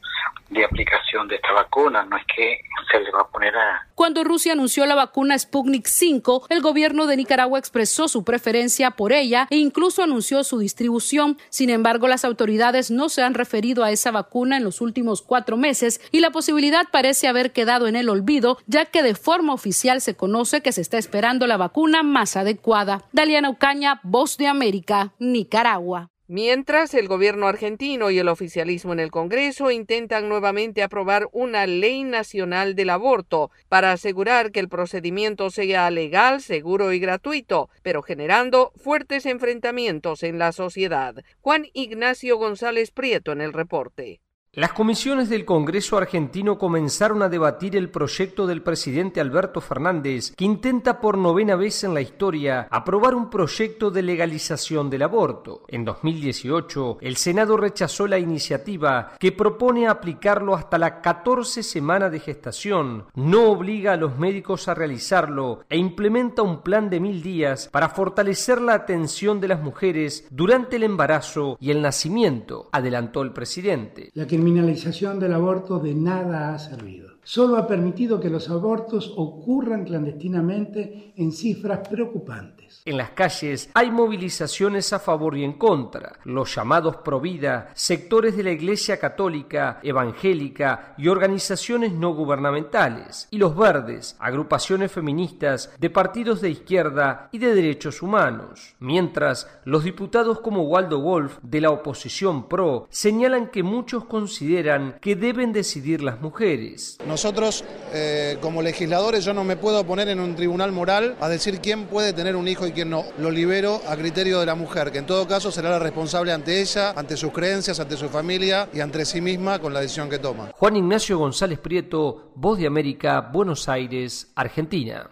de aplicación de esta vacuna, no es que se le va a poner a... Cuando Rusia anunció la vacuna Sputnik 5, el gobierno de Nicaragua expresó su preferencia por ella e incluso anunció su distribución. Sin embargo, las autoridades no se han referido a esa vacuna en los últimos cuatro meses y la posibilidad parece haber quedado en el olvido, ya que de forma oficial se conoce que se está esperando la vacuna más adecuada. Daliana Ucaña, Voz de América, Nicaragua. Mientras, el gobierno argentino y el oficialismo en el Congreso intentan nuevamente aprobar una ley nacional del aborto para asegurar que el procedimiento sea legal, seguro y gratuito, pero generando fuertes enfrentamientos en la sociedad. Juan Ignacio González Prieto en el reporte. Las comisiones del Congreso argentino comenzaron a debatir el proyecto del presidente Alberto Fernández, que intenta por novena vez en la historia aprobar un proyecto de legalización del aborto. En 2018, el Senado rechazó la iniciativa que propone aplicarlo hasta la 14 semana de gestación, no obliga a los médicos a realizarlo e implementa un plan de mil días para fortalecer la atención de las mujeres durante el embarazo y el nacimiento, adelantó el presidente criminalización del aborto de nada ha servido. Solo ha permitido que los abortos ocurran clandestinamente en cifras preocupantes. En las calles hay movilizaciones a favor y en contra. Los llamados Provida, sectores de la Iglesia Católica, Evangélica y organizaciones no gubernamentales. Y los verdes, agrupaciones feministas de partidos de izquierda y de derechos humanos. Mientras, los diputados como Waldo Wolf, de la oposición PRO, señalan que muchos consideran que deben decidir las mujeres. Nosotros, eh, como legisladores, yo no me puedo poner en un tribunal moral a decir quién puede tener un hijo y quién no. Lo libero a criterio de la mujer, que en todo caso será la responsable ante ella, ante sus creencias, ante su familia y ante sí misma con la decisión que toma. Juan Ignacio González Prieto, Voz de América, Buenos Aires, Argentina.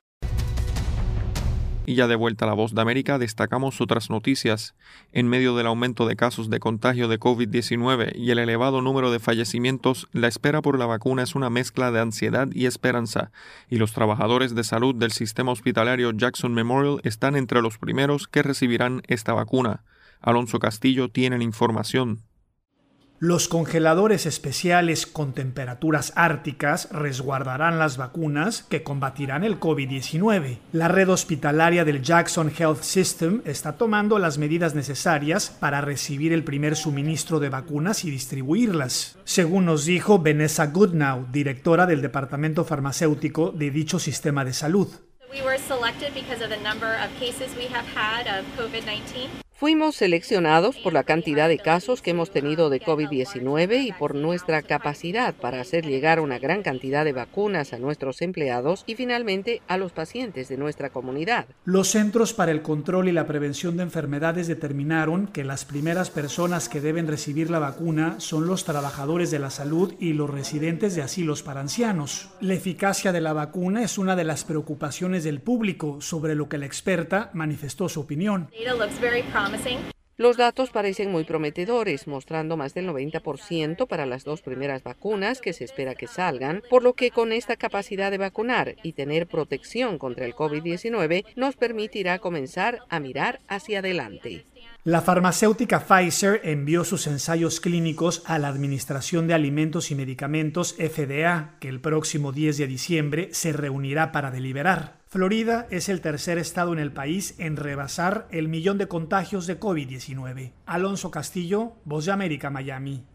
Y ya de vuelta a la voz de América, destacamos otras noticias. En medio del aumento de casos de contagio de COVID-19 y el elevado número de fallecimientos, la espera por la vacuna es una mezcla de ansiedad y esperanza, y los trabajadores de salud del sistema hospitalario Jackson Memorial están entre los primeros que recibirán esta vacuna. Alonso Castillo tiene la información. Los congeladores especiales con temperaturas árticas resguardarán las vacunas que combatirán el COVID-19. La red hospitalaria del Jackson Health System está tomando las medidas necesarias para recibir el primer suministro de vacunas y distribuirlas, según nos dijo Vanessa Goodnow, directora del Departamento Farmacéutico de dicho sistema de salud. Fuimos seleccionados por la cantidad de casos que hemos tenido de COVID-19 y por nuestra capacidad para hacer llegar una gran cantidad de vacunas a nuestros empleados y finalmente a los pacientes de nuestra comunidad. Los Centros para el Control y la Prevención de Enfermedades determinaron que las primeras personas que deben recibir la vacuna son los trabajadores de la salud y los residentes de asilos para ancianos. La eficacia de la vacuna es una de las preocupaciones del público, sobre lo que la experta manifestó su opinión. Los datos parecen muy prometedores, mostrando más del 90% para las dos primeras vacunas que se espera que salgan, por lo que con esta capacidad de vacunar y tener protección contra el COVID-19 nos permitirá comenzar a mirar hacia adelante. La farmacéutica Pfizer envió sus ensayos clínicos a la Administración de Alimentos y Medicamentos FDA, que el próximo 10 de diciembre se reunirá para deliberar. Florida es el tercer estado en el país en rebasar el millón de contagios de COVID-19. Alonso Castillo, Voz de América, Miami.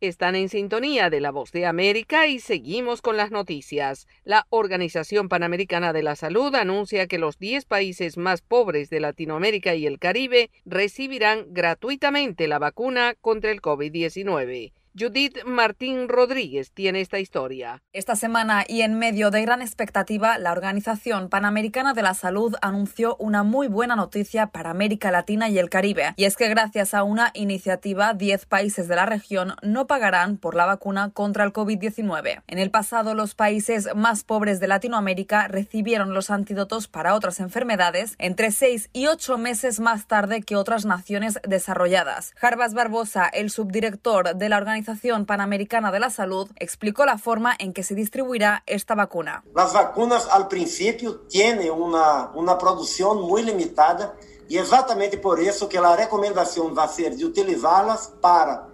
Están en sintonía de la Voz de América y seguimos con las noticias. La Organización Panamericana de la Salud anuncia que los 10 países más pobres de Latinoamérica y el Caribe recibirán gratuitamente la vacuna contra el COVID-19. Judith Martín Rodríguez tiene esta historia. Esta semana y en medio de gran expectativa, la Organización Panamericana de la Salud anunció una muy buena noticia para América Latina y el Caribe, y es que gracias a una iniciativa, 10 países de la región no pagarán por la vacuna contra el COVID-19. En el pasado, los países más pobres de Latinoamérica recibieron los antídotos para otras enfermedades entre 6 y 8 meses más tarde que otras naciones desarrolladas. Jarbas Barbosa, el subdirector de la Organización Organización Panamericana de la Salud explicó la forma en que se distribuirá esta vacuna. Las vacunas al principio tienen una, una producción muy limitada y exactamente por eso que la recomendación va a ser de utilizarlas para,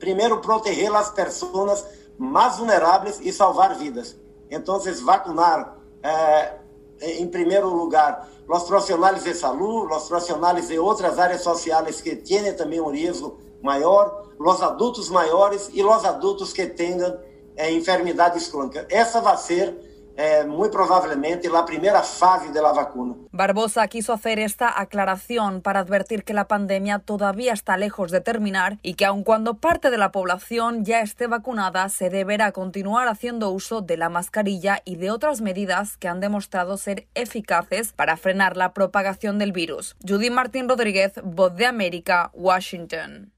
primero, proteger las personas más vulnerables y salvar vidas. Entonces, vacunar, eh, en primer lugar, los profesionales de salud, los profesionales de otras áreas sociales que tienen también un riesgo mayor, los adultos mayores y los adultos que tengan eh, enfermedades crónicas. Esa va a ser eh, muy probablemente la primera fase de la vacuna. Barbosa quiso hacer esta aclaración para advertir que la pandemia todavía está lejos de terminar y que aun cuando parte de la población ya esté vacunada, se deberá continuar haciendo uso de la mascarilla y de otras medidas que han demostrado ser eficaces para frenar la propagación del virus. Judy Martín Rodríguez, Voz de América, Washington.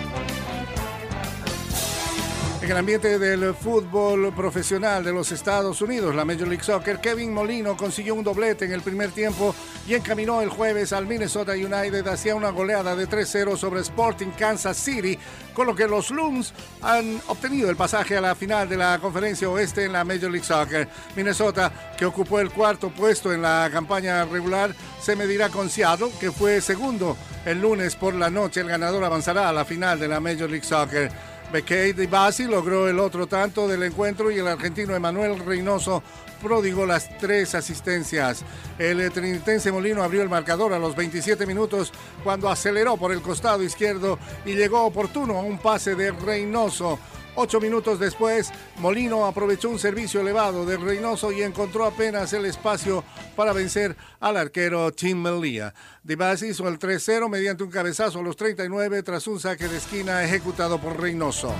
En el ambiente del fútbol profesional de los Estados Unidos, la Major League Soccer, Kevin Molino consiguió un doblete en el primer tiempo y encaminó el jueves al Minnesota United hacia una goleada de 3-0 sobre Sporting Kansas City, con lo que los Loons han obtenido el pasaje a la final de la conferencia oeste en la Major League Soccer. Minnesota, que ocupó el cuarto puesto en la campaña regular, se medirá con Seattle, que fue segundo el lunes por la noche. El ganador avanzará a la final de la Major League Soccer. Bekey de Basi logró el otro tanto del encuentro y el argentino Emanuel Reynoso prodigó las tres asistencias. El trinitense Molino abrió el marcador a los 27 minutos cuando aceleró por el costado izquierdo y llegó oportuno a un pase de Reynoso. Ocho minutos después, Molino aprovechó un servicio elevado de Reynoso y encontró apenas el espacio para vencer al arquero Tim Melia. Dibas hizo el 3-0 mediante un cabezazo a los 39 tras un saque de esquina ejecutado por Reynoso.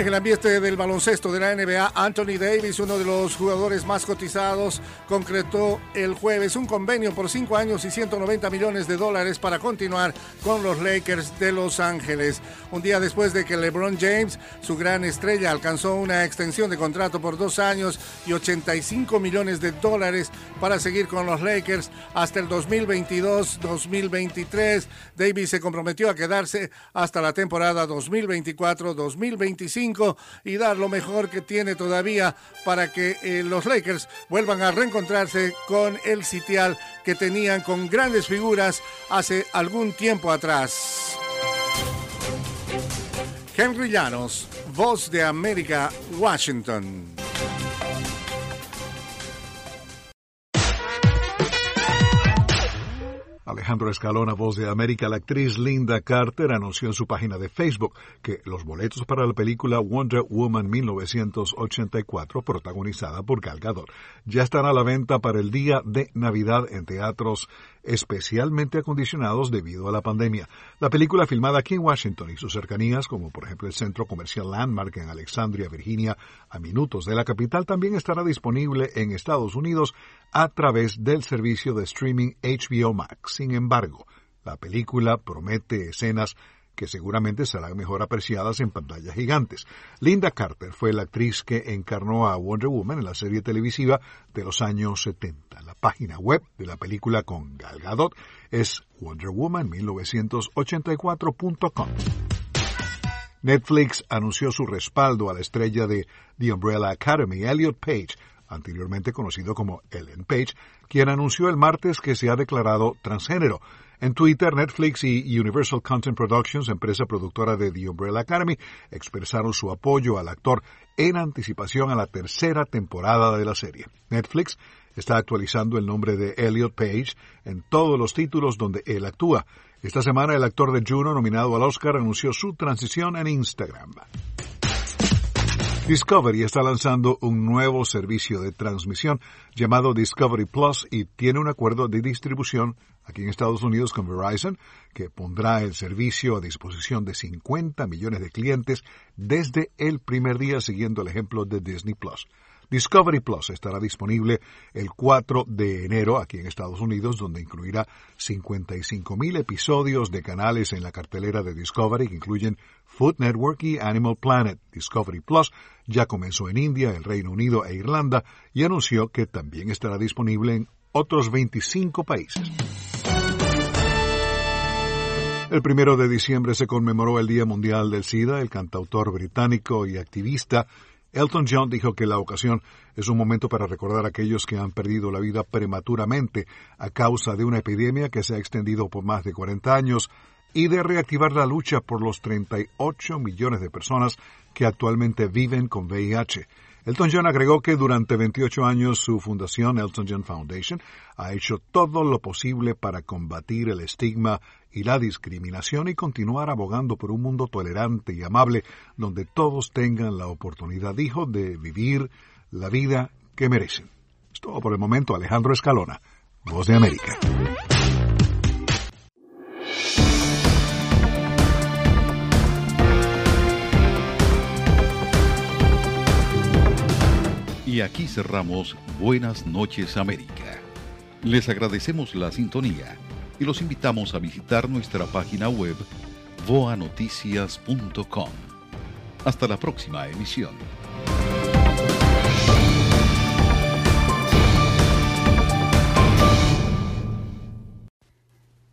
En el ambiente del baloncesto de la NBA, Anthony Davis, uno de los jugadores más cotizados, concretó el jueves un convenio por 5 años y 190 millones de dólares para continuar con los Lakers de Los Ángeles. Un día después de que LeBron James, su gran estrella, alcanzó una extensión de contrato por dos años y 85 millones de dólares para seguir con los Lakers hasta el 2022-2023. Davis se comprometió a quedarse hasta la temporada 2024-2025 y dar lo mejor que tiene todavía para que eh, los Lakers vuelvan a reencontrarse con el sitial que tenían con grandes figuras hace algún tiempo atrás. Henry Llanos, Voz de América, Washington. Alejandro Escalona, voz de América, la actriz Linda Carter anunció en su página de Facebook que los boletos para la película Wonder Woman 1984, protagonizada por Gal Gadot, ya están a la venta para el día de Navidad en teatros especialmente acondicionados debido a la pandemia. La película filmada aquí en Washington y sus cercanías, como por ejemplo el centro comercial Landmark en Alexandria, Virginia, a minutos de la capital, también estará disponible en Estados Unidos a través del servicio de streaming HBO Max. Sin embargo, la película promete escenas que seguramente serán mejor apreciadas en pantallas gigantes. Linda Carter fue la actriz que encarnó a Wonder Woman en la serie televisiva de los años 70. La página web de la película con Gal Gadot es wonderwoman1984.com. Netflix anunció su respaldo a la estrella de The Umbrella Academy, Elliot Page, anteriormente conocido como Ellen Page, quien anunció el martes que se ha declarado transgénero. En Twitter, Netflix y Universal Content Productions, empresa productora de The Umbrella Academy, expresaron su apoyo al actor en anticipación a la tercera temporada de la serie. Netflix está actualizando el nombre de Elliot Page en todos los títulos donde él actúa. Esta semana el actor de Juno nominado al Oscar anunció su transición en Instagram. Discovery está lanzando un nuevo servicio de transmisión llamado Discovery Plus y tiene un acuerdo de distribución aquí en Estados Unidos con Verizon que pondrá el servicio a disposición de 50 millones de clientes desde el primer día siguiendo el ejemplo de Disney Plus. Discovery Plus estará disponible el 4 de enero aquí en Estados Unidos, donde incluirá 55.000 episodios de canales en la cartelera de Discovery que incluyen Food Network y Animal Planet. Discovery Plus ya comenzó en India, el Reino Unido e Irlanda y anunció que también estará disponible en otros 25 países. El primero de diciembre se conmemoró el Día Mundial del SIDA. El cantautor británico y activista Elton John dijo que la ocasión es un momento para recordar a aquellos que han perdido la vida prematuramente a causa de una epidemia que se ha extendido por más de 40 años y de reactivar la lucha por los 38 millones de personas que actualmente viven con VIH. Elton John agregó que durante 28 años su fundación Elton John Foundation ha hecho todo lo posible para combatir el estigma y la discriminación y continuar abogando por un mundo tolerante y amable donde todos tengan la oportunidad, dijo, de vivir la vida que merecen. Es todo por el momento. Alejandro Escalona, Voz de América. Y aquí cerramos Buenas noches América. Les agradecemos la sintonía y los invitamos a visitar nuestra página web voanoticias.com. Hasta la próxima emisión.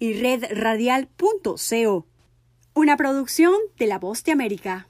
y redradial.co. Una producción de La Voz de América.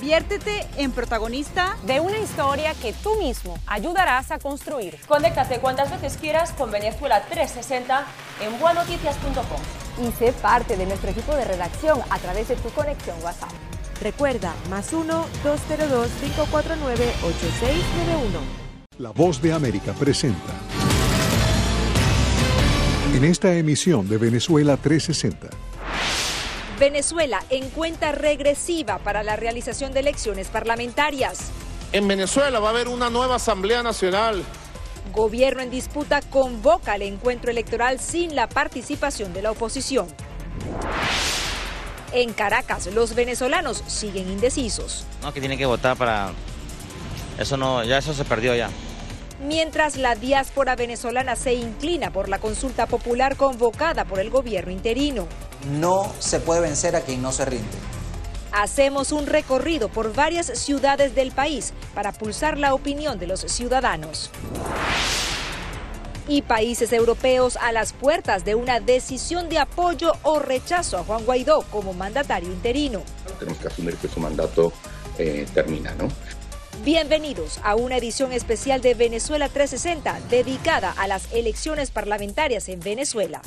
Conviértete en protagonista de una historia que tú mismo ayudarás a construir. Conéctate cuantas veces quieras con Venezuela 360 en buenoticias.com. Y sé parte de nuestro equipo de redacción a través de tu conexión WhatsApp. Recuerda, más 1-202-549-8691. La voz de América presenta. En esta emisión de Venezuela 360. Venezuela en cuenta regresiva para la realización de elecciones parlamentarias. En Venezuela va a haber una nueva Asamblea Nacional. Gobierno en disputa convoca el encuentro electoral sin la participación de la oposición. En Caracas, los venezolanos siguen indecisos. No, que tienen que votar para... Eso no, ya eso se perdió ya. Mientras la diáspora venezolana se inclina por la consulta popular convocada por el gobierno interino. No se puede vencer a quien no se rinde. Hacemos un recorrido por varias ciudades del país para pulsar la opinión de los ciudadanos. Y países europeos a las puertas de una decisión de apoyo o rechazo a Juan Guaidó como mandatario interino. Tenemos que asumir que su mandato eh, termina, ¿no? Bienvenidos a una edición especial de Venezuela 360 dedicada a las elecciones parlamentarias en Venezuela.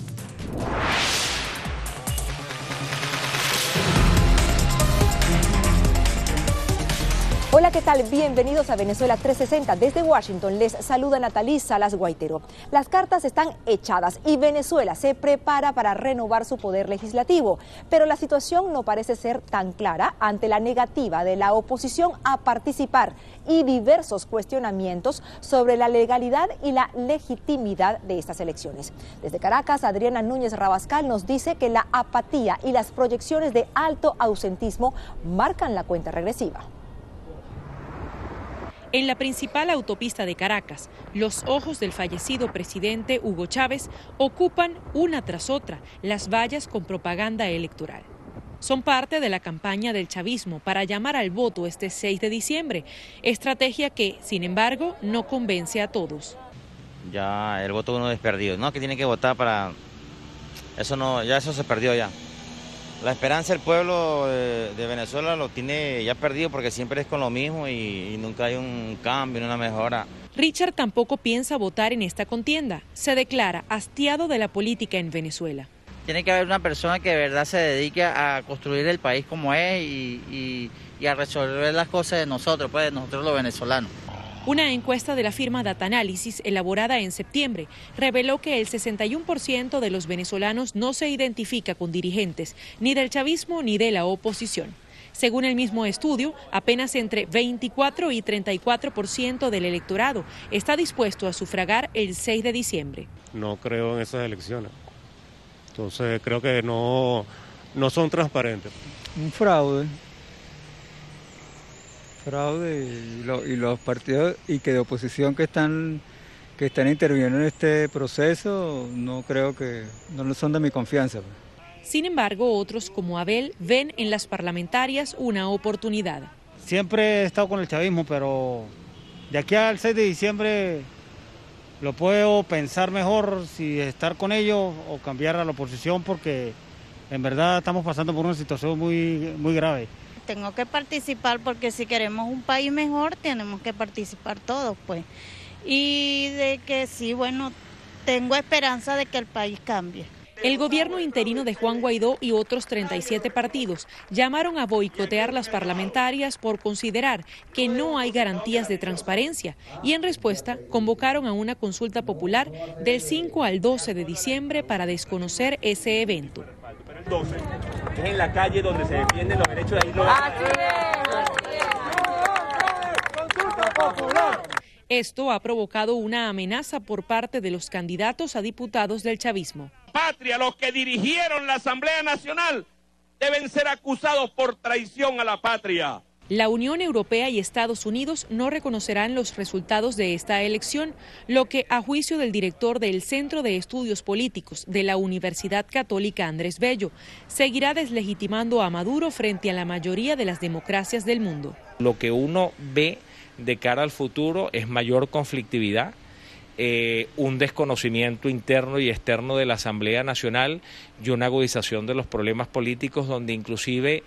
Hola, ¿qué tal? Bienvenidos a Venezuela 360. Desde Washington les saluda Natalí Salas Guaitero. Las cartas están echadas y Venezuela se prepara para renovar su poder legislativo. Pero la situación no parece ser tan clara ante la negativa de la oposición a participar y diversos cuestionamientos sobre la legalidad y la legitimidad de estas elecciones. Desde Caracas, Adriana Núñez Rabascal nos dice que la apatía y las proyecciones de alto ausentismo marcan la cuenta regresiva. En la principal autopista de Caracas, los ojos del fallecido presidente Hugo Chávez ocupan una tras otra las vallas con propaganda electoral. Son parte de la campaña del chavismo para llamar al voto este 6 de diciembre, estrategia que, sin embargo, no convence a todos. Ya el voto uno es perdido, no que tiene que votar para eso no, ya eso se perdió ya. La esperanza del pueblo de, Venezuela lo tiene ya perdido porque siempre es con lo mismo y, nunca hay un cambio, ni una mejora. Richard tampoco piensa votar en esta contienda. Se declara hastiado de la política en Venezuela. Tiene que haber una persona que de verdad se dedique a construir el país como es y, y a resolver las cosas de nosotros, pues de nosotros los venezolanos. Una encuesta de la firma Data Analysis, elaborada en septiembre, reveló que el 61% de los venezolanos no se identifica con dirigentes ni del chavismo ni de la oposición. Según el mismo estudio, apenas entre 24 y 34% del electorado está dispuesto a sufragar el 6 de diciembre. No creo en esas elecciones. Entonces creo que no, no son transparentes. Un fraude fraude y, los partidos y que de oposición que están que están interviniendo en este proceso no creo que no son de mi confianza. Pues. Sin embargo, otros como Abel ven en las parlamentarias una oportunidad. Siempre he estado con el chavismo, pero de aquí al 6 de diciembre lo puedo pensar mejor si estar con ellos o cambiar a la oposición porque en verdad estamos pasando por una situación muy, muy grave tengo que participar porque si queremos un país mejor tenemos que participar todos, pues. Y de que sí, bueno, tengo esperanza de que el país cambie. El gobierno interino de Juan Guaidó y otros 37 partidos llamaron a boicotear las parlamentarias por considerar que no hay garantías de transparencia y en respuesta convocaron a una consulta popular del 5 al 12 de diciembre para desconocer ese evento. 12, es en la calle donde se defienden los derechos de los... Esto ha provocado una amenaza por parte de los candidatos a diputados del chavismo. Patria, los que dirigieron la Asamblea Nacional deben ser acusados por traición a la patria. La Unión Europea y Estados Unidos no reconocerán los resultados de esta elección, lo que, a juicio del director del Centro de Estudios Políticos de la Universidad Católica Andrés Bello, seguirá deslegitimando a Maduro frente a la mayoría de las democracias del mundo. Lo que uno ve de cara al futuro es mayor conflictividad, eh, un desconocimiento interno y externo de la Asamblea Nacional y una agudización de los problemas políticos donde inclusive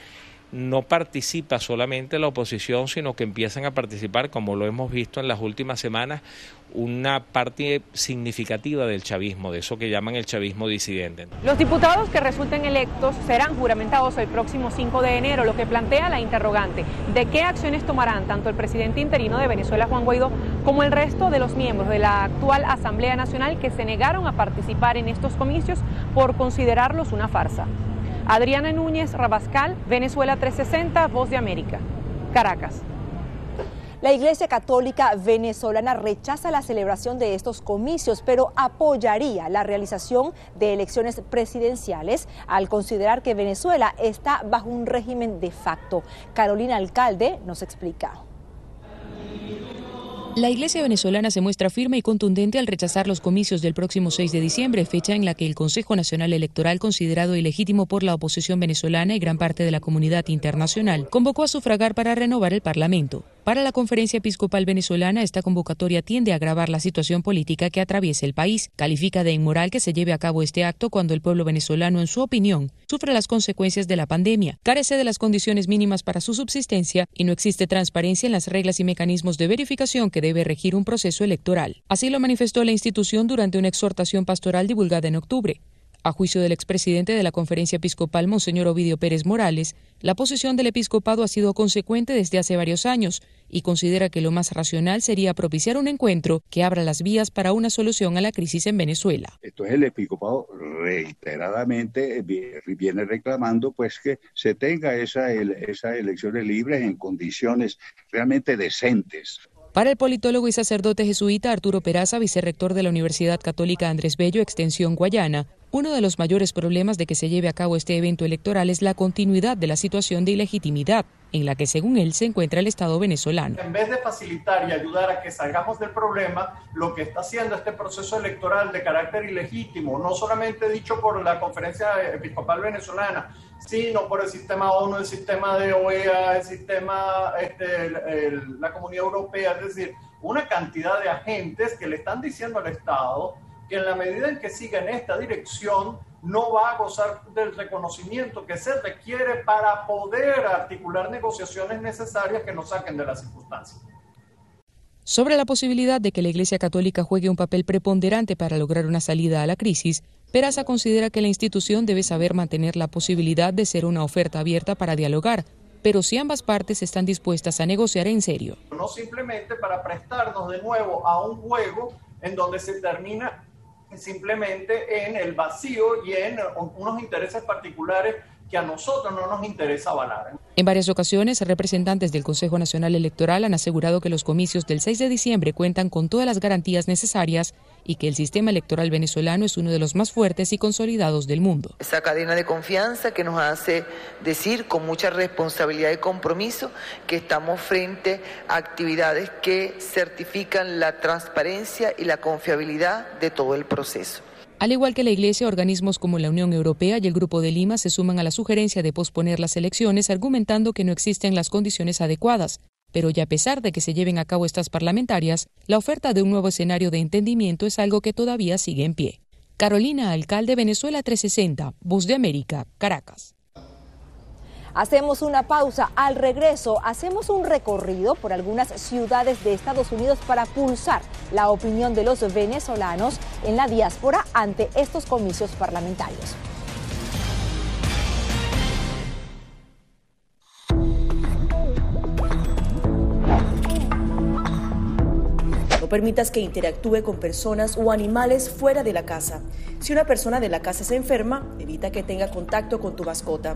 no participa solamente la oposición, sino que empiezan a participar, como lo hemos visto en las últimas semanas, una parte significativa del chavismo, de eso que llaman el chavismo disidente. Los diputados que resulten electos serán juramentados el próximo 5 de enero, lo que plantea la interrogante de qué acciones tomarán tanto el presidente interino de Venezuela, Juan Guaidó, como el resto de los miembros de la actual Asamblea Nacional que se negaron a participar en estos comicios por considerarlos una farsa. Adriana Núñez Rabascal, Venezuela 360, Voz de América, Caracas. La Iglesia Católica venezolana rechaza la celebración de estos comicios, pero apoyaría la realización de elecciones presidenciales al considerar que Venezuela está bajo un régimen de facto. Carolina Alcalde nos explica. La Iglesia venezolana se muestra firme y contundente al rechazar los comicios del próximo 6 de diciembre, fecha en la que el Consejo Nacional Electoral, considerado ilegítimo por la oposición venezolana y gran parte de la comunidad internacional, convocó a sufragar para renovar el Parlamento. Para la Conferencia Episcopal Venezolana, esta convocatoria tiende a agravar la situación política que atraviesa el país. Califica de inmoral que se lleve a cabo este acto cuando el pueblo venezolano, en su opinión, sufre las consecuencias de la pandemia, carece de las condiciones mínimas para su subsistencia y no existe transparencia en las reglas y mecanismos de verificación que debe regir un proceso electoral. Así lo manifestó la institución durante una exhortación pastoral divulgada en octubre. A juicio del expresidente de la Conferencia Episcopal, Monseñor Ovidio Pérez Morales, la posición del episcopado ha sido consecuente desde hace varios años y considera que lo más racional sería propiciar un encuentro que abra las vías para una solución a la crisis en Venezuela. Entonces el episcopado reiteradamente viene reclamando pues que se tenga esa, esas elecciones libres en condiciones realmente decentes. Para el politólogo y sacerdote jesuita Arturo Peraza, vicerrector de la Universidad Católica Andrés Bello, Extensión Guayana, uno de los mayores problemas de que se lleve a cabo este evento electoral es la continuidad de la situación de ilegitimidad en la que según él se encuentra el Estado venezolano. En vez de facilitar y ayudar a que salgamos del problema, lo que está haciendo este proceso electoral de carácter ilegítimo, no solamente dicho por la Conferencia Episcopal Venezolana, sino por el sistema ONU, el sistema de OEA, el sistema, este, la Comunidad Europea, es decir, una cantidad de agentes que le están diciendo al Estado que en la medida en que siga en esta dirección, no va a gozar del reconocimiento que se requiere para poder articular negociaciones necesarias que nos saquen de las circunstancias. Sobre la posibilidad de que la Iglesia Católica juegue un papel preponderante para lograr una salida a la crisis, Peraza considera que la institución debe saber mantener la posibilidad de ser una oferta abierta para dialogar, pero si ambas partes están dispuestas a negociar en serio. No simplemente para prestarnos de nuevo a un juego en donde se termina simplemente en el vacío y en unos intereses particulares que a nosotros no nos interesa avalar. En varias ocasiones, representantes del Consejo Nacional Electoral han asegurado que los comicios del 6 de diciembre cuentan con todas las garantías necesarias y que el sistema electoral venezolano es uno de los más fuertes y consolidados del mundo. Esa cadena de confianza que nos hace decir con mucha responsabilidad y compromiso que estamos frente a actividades que certifican la transparencia y la confiabilidad de todo el proceso. Al igual que la Iglesia, organismos como la Unión Europea y el Grupo de Lima se suman a la sugerencia de posponer las elecciones argumentando que no existen las condiciones adecuadas. Pero ya a pesar de que se lleven a cabo estas parlamentarias, la oferta de un nuevo escenario de entendimiento es algo que todavía sigue en pie. Carolina Alcalde, Venezuela 360, Voz de América, Caracas. Hacemos una pausa. Al regreso, hacemos un recorrido por algunas ciudades de Estados Unidos para pulsar la opinión de los venezolanos en la diáspora ante estos comicios parlamentarios. No permitas que interactúe con personas o animales fuera de la casa. Si una persona de la casa se enferma, evita que tenga contacto con tu mascota.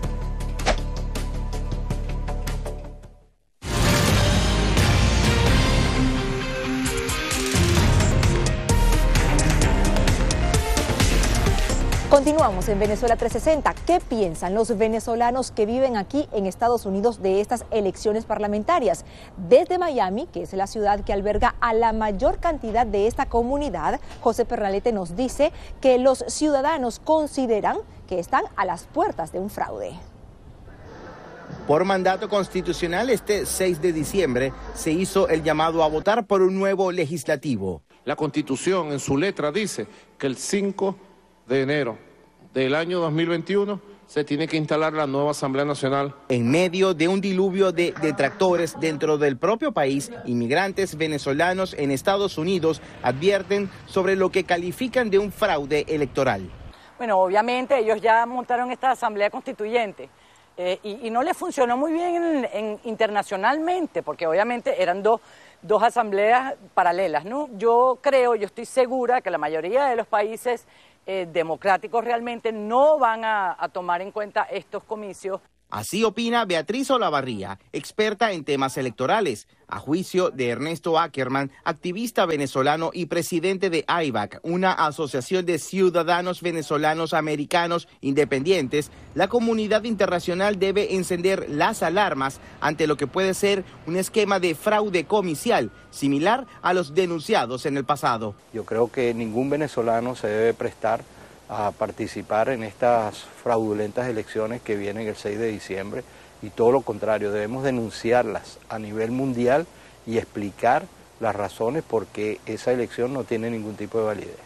Continuamos en Venezuela 360. ¿Qué piensan los venezolanos que viven aquí en Estados Unidos de estas elecciones parlamentarias? Desde Miami, que es la ciudad que alberga a la mayor cantidad de esta comunidad, José Pernalete nos dice que los ciudadanos consideran que están a las puertas de un fraude. Por mandato constitucional, este 6 de diciembre se hizo el llamado a votar por un nuevo legislativo. La Constitución en su letra dice que el 5 de enero del año 2021 se tiene que instalar la nueva Asamblea Nacional. En medio de un diluvio de detractores dentro del propio país, inmigrantes venezolanos en Estados Unidos advierten sobre lo que califican de un fraude electoral. Bueno, obviamente ellos ya montaron esta Asamblea Constituyente. Eh, y, no les funcionó muy bien internacionalmente, porque obviamente eran dos, dos asambleas paralelas. ¿no? Yo creo, yo estoy segura que la mayoría de los países eh, democráticos realmente no van a, a tomar en cuenta estos comicios. Así opina Beatriz Olavarría, experta en temas electorales, a juicio de Ernesto Ackerman, activista venezolano y presidente de AIVAC, una asociación de ciudadanos venezolanos americanos independientes. La comunidad internacional debe encender las alarmas ante lo que puede ser un esquema de fraude comicial similar a los denunciados en el pasado. Yo creo que ningún venezolano se debe prestar a participar en estas fraudulentas elecciones que vienen el 6 de diciembre y todo lo contrario, debemos denunciarlas a nivel mundial y explicar las razones por qué esa elección no tiene ningún tipo de validez.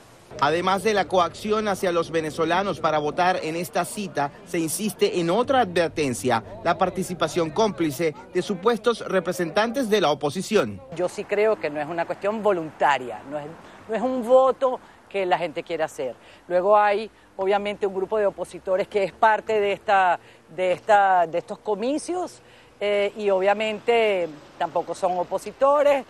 Además de la coacción hacia los venezolanos para votar en esta cita, se insiste en otra advertencia, la participación cómplice de supuestos representantes de la oposición. Yo sí creo que no es una cuestión voluntaria, no es, no es un voto que la gente quiere hacer. Luego hay obviamente un grupo de opositores que es parte de, esta, de, esta, de estos comicios eh, y obviamente tampoco son opositores.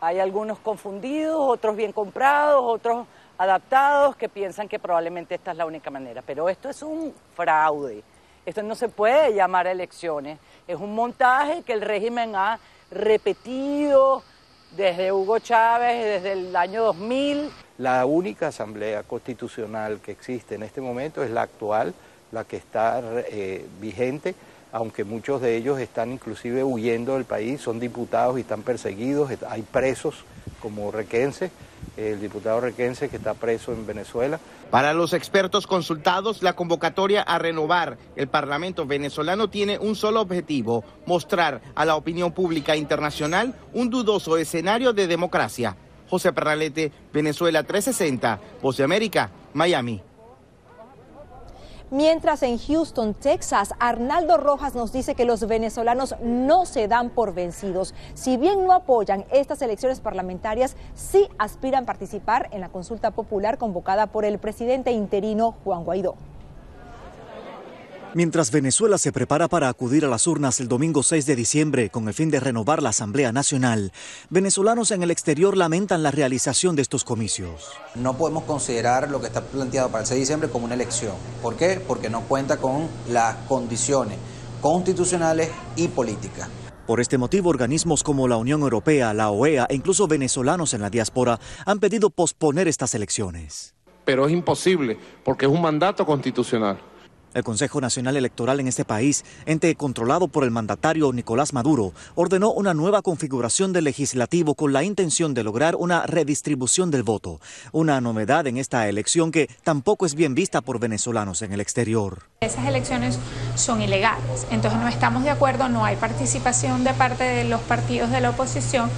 Hay algunos confundidos, otros bien comprados, otros adaptados que piensan que probablemente esta es la única manera. Pero esto es un fraude. Esto no se puede llamar elecciones. Es un montaje que el régimen ha repetido desde Hugo Chávez, desde el año 2000. La única asamblea constitucional que existe en este momento es la actual, la que está eh, vigente, aunque muchos de ellos están inclusive huyendo del país, son diputados y están perseguidos, hay presos como Requense, el diputado Requense que está preso en Venezuela. Para los expertos consultados, la convocatoria a renovar el Parlamento venezolano tiene un solo objetivo, mostrar a la opinión pública internacional un dudoso escenario de democracia. José Perralete, Venezuela 360, Voz de América, Miami. Mientras en Houston, Texas, Arnaldo Rojas nos dice que los venezolanos no se dan por vencidos. Si bien no apoyan estas elecciones parlamentarias, sí aspiran a participar en la consulta popular convocada por el presidente interino Juan Guaidó. Mientras Venezuela se prepara para acudir a las urnas el domingo 6 de diciembre con el fin de renovar la Asamblea Nacional, venezolanos en el exterior lamentan la realización de estos comicios. No podemos considerar lo que está planteado para el 6 de diciembre como una elección. ¿Por qué? Porque no cuenta con las condiciones constitucionales y políticas. Por este motivo, organismos como la Unión Europea, la OEA e incluso venezolanos en la diáspora han pedido posponer estas elecciones. Pero es imposible porque es un mandato constitucional. El Consejo Nacional Electoral en este país, ente controlado por el mandatario Nicolás Maduro, ordenó una nueva configuración del legislativo con la intención de lograr una redistribución del voto, una novedad en esta elección que tampoco es bien vista por venezolanos en el exterior. Esas elecciones son ilegales, entonces no estamos de acuerdo, no hay participación de parte de los partidos de la oposición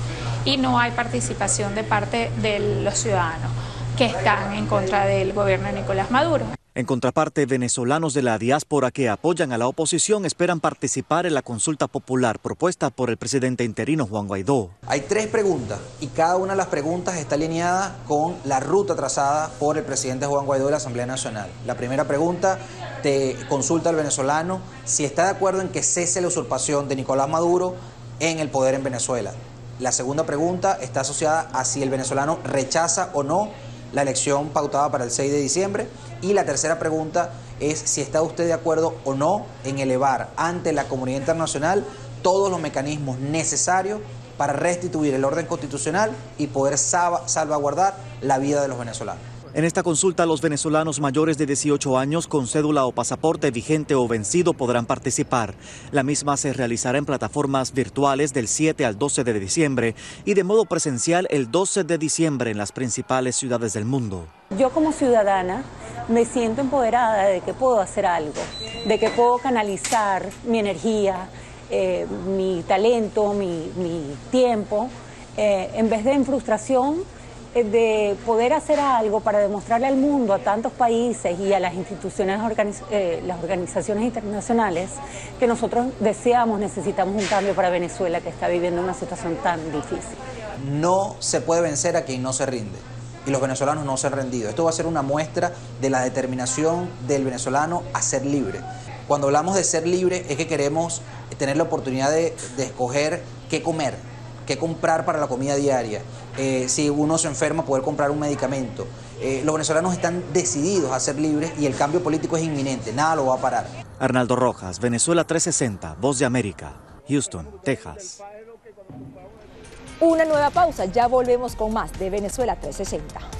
y no hay participación de parte de los ciudadanos que están en contra del gobierno de Nicolás Maduro. En contraparte, venezolanos de la diáspora que apoyan a la oposición esperan participar en la consulta popular propuesta por el presidente interino Juan Guaidó. Hay tres preguntas y cada una de las preguntas está alineada con la ruta trazada por el presidente Juan Guaidó de la Asamblea Nacional. La primera pregunta te consulta al venezolano si está de acuerdo en que cese la usurpación de Nicolás Maduro en el poder en Venezuela. La segunda pregunta está asociada a si el venezolano rechaza o no la elección pautada para el 6 de diciembre y la tercera pregunta es si está usted de acuerdo o no en elevar ante la comunidad internacional todos los mecanismos necesarios para restituir el orden constitucional y poder salvaguardar la vida de los venezolanos. En esta consulta, los venezolanos mayores de 18 años con cédula o pasaporte vigente o vencido podrán participar. La misma se realizará en plataformas virtuales del 7 al 12 de diciembre y de modo presencial el 12 de diciembre en las principales ciudades del mundo. Yo como ciudadana me siento empoderada de que puedo hacer algo, de que puedo canalizar mi energía eh, mi talento, mi, tiempo, eh, en vez de en frustración, de poder hacer algo para demostrarle al mundo, a tantos países y a las instituciones, las organizaciones internacionales, que nosotros deseamos, necesitamos un cambio para Venezuela que está viviendo una situación tan difícil. No se puede vencer a quien no se rinde y los venezolanos no se han rendido. Esto va a ser una muestra de la determinación del venezolano a ser libre. Cuando hablamos de ser libre es que queremos tener la oportunidad de, escoger qué comer, qué comprar para la comida diaria, eh, si uno se enferma poder comprar un medicamento. Eh, los venezolanos están decididos a ser libres y el cambio político es inminente, nada lo va a parar. Arnaldo Rojas, Venezuela 360, Voz de América, Houston, Texas. Una nueva pausa, ya volvemos con más de Venezuela 360.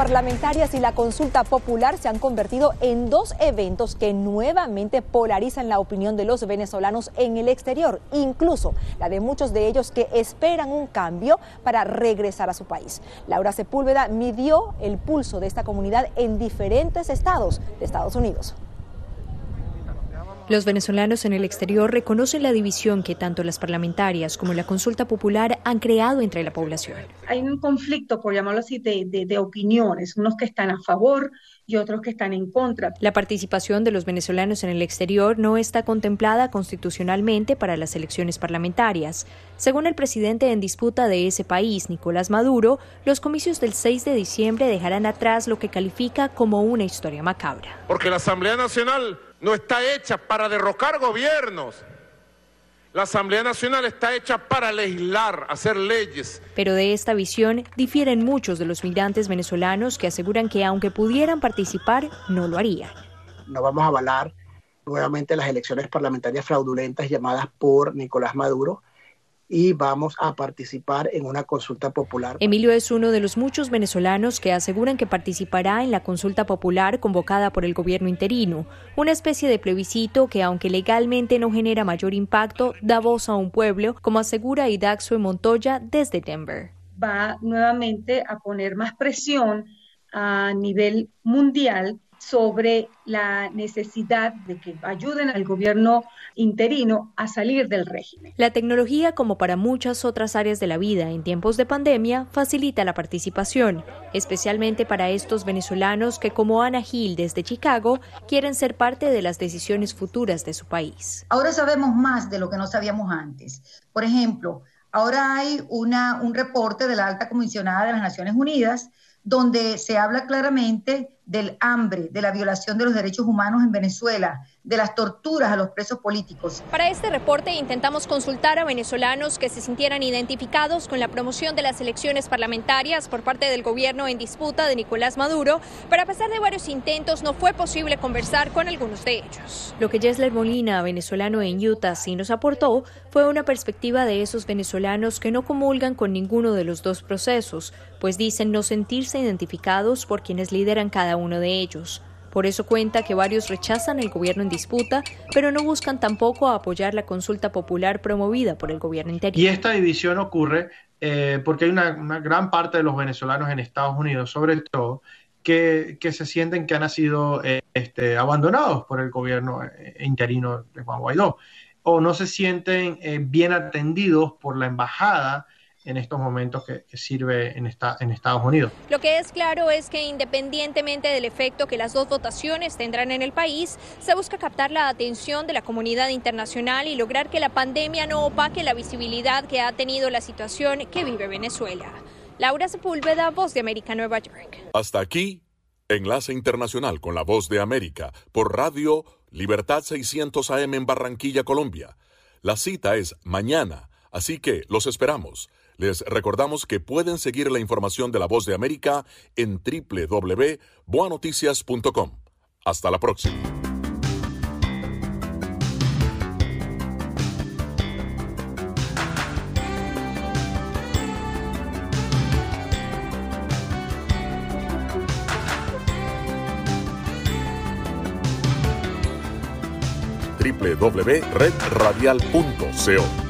Parlamentarias y la consulta popular se han convertido en dos eventos que nuevamente polarizan la opinión de los venezolanos en el exterior, incluso la de muchos de ellos que esperan un cambio para regresar a su país. Laura Sepúlveda midió el pulso de esta comunidad en diferentes estados de Estados Unidos. Los venezolanos en el exterior reconocen la división que tanto las parlamentarias como la consulta popular han creado entre la población. Hay un conflicto, por llamarlo así, de, opiniones, unos que están a favor y otros que están en contra. La participación de los venezolanos en el exterior no está contemplada constitucionalmente para las elecciones parlamentarias. Según el presidente en disputa de ese país, Nicolás Maduro, los comicios del 6 de diciembre dejarán atrás lo que califica como una historia macabra. Porque la Asamblea Nacional no está hecha para derrocar gobiernos. La Asamblea Nacional está hecha para legislar, hacer leyes. Pero de esta visión difieren muchos de los migrantes venezolanos que aseguran que aunque pudieran participar, no lo harían. No vamos a avalar nuevamente las elecciones parlamentarias fraudulentas llamadas por Nicolás Maduro, y vamos a participar en una consulta popular. Emilio es uno de los muchos venezolanos que aseguran que participará en la consulta popular convocada por el gobierno interino, una especie de plebiscito que aunque legalmente no genera mayor impacto, da voz a un pueblo, como asegura Idaxo Montoya desde Denver. Va nuevamente a poner más presión a nivel mundial sobre la necesidad de que ayuden al gobierno interino a salir del régimen. La tecnología, como para muchas otras áreas de la vida en tiempos de pandemia, facilita la participación, especialmente para estos venezolanos que, como Ana Gil desde Chicago, quieren ser parte de las decisiones futuras de su país. Ahora sabemos más de lo que no sabíamos antes. Por ejemplo, Ahora hay una, un reporte de la alta comisionada de las Naciones Unidas donde se habla claramente del hambre, de la violación de los derechos humanos en Venezuela, de las torturas a los presos políticos. Para este reporte intentamos consultar a venezolanos que se sintieran identificados con la promoción de las elecciones parlamentarias por parte del gobierno en disputa de Nicolás Maduro, pero a pesar de varios intentos no fue posible conversar con algunos de ellos. Lo que Jesler Molina, venezolano en Utah, sí nos aportó fue una perspectiva de esos venezolanos que no comulgan con ninguno de los dos procesos, pues dicen no sentirse identificados por quienes lideran cada uno de ellos. Por eso cuenta que varios rechazan el gobierno en disputa, pero no buscan tampoco apoyar la consulta popular promovida por el gobierno interino. Y esta división ocurre eh, porque hay una, gran parte de los venezolanos en Estados Unidos, sobre todo, que, se sienten que han sido eh, este, abandonados por el gobierno eh, interino de Juan Guaidó, o no se sienten bien atendidos por la embajada en estos momentos que, sirve en, esta, en Estados Unidos. Lo que es claro es que independientemente del efecto que las dos votaciones tendrán en el país, se busca captar la atención de la comunidad internacional y lograr que la pandemia no opaque la visibilidad que ha tenido la situación que vive Venezuela. Laura Sepúlveda, Voz de América, Nueva York. Hasta aquí, Enlace Internacional con la Voz de América por Radio Libertad 600 AM en Barranquilla, Colombia. La cita es mañana, así que los esperamos. Les recordamos que pueden seguir la información de la voz de América en www.boanoticias.com. Hasta la próxima. www.redradial.co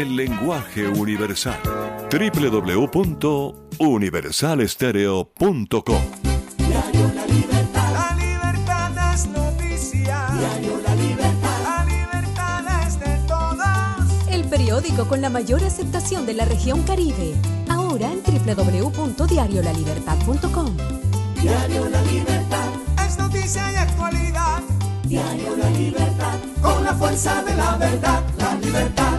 el lenguaje universal. www.universalestereo.com Diario La Libertad. La libertad es noticia. Diario La Libertad. La libertad es de todos. El periódico con la mayor aceptación de la región Caribe. Ahora en www.diariolalibertad.com. Diario La Libertad. Es noticia y actualidad. Diario La Libertad. Con la fuerza de la verdad. La libertad.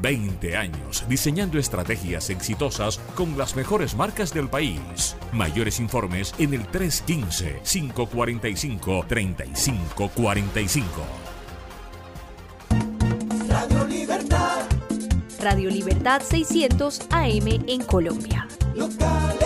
20 años diseñando estrategias exitosas con las mejores marcas del país. Mayores informes en el 315-545-3545. Radio Libertad. Radio Libertad 600 AM en Colombia. Local.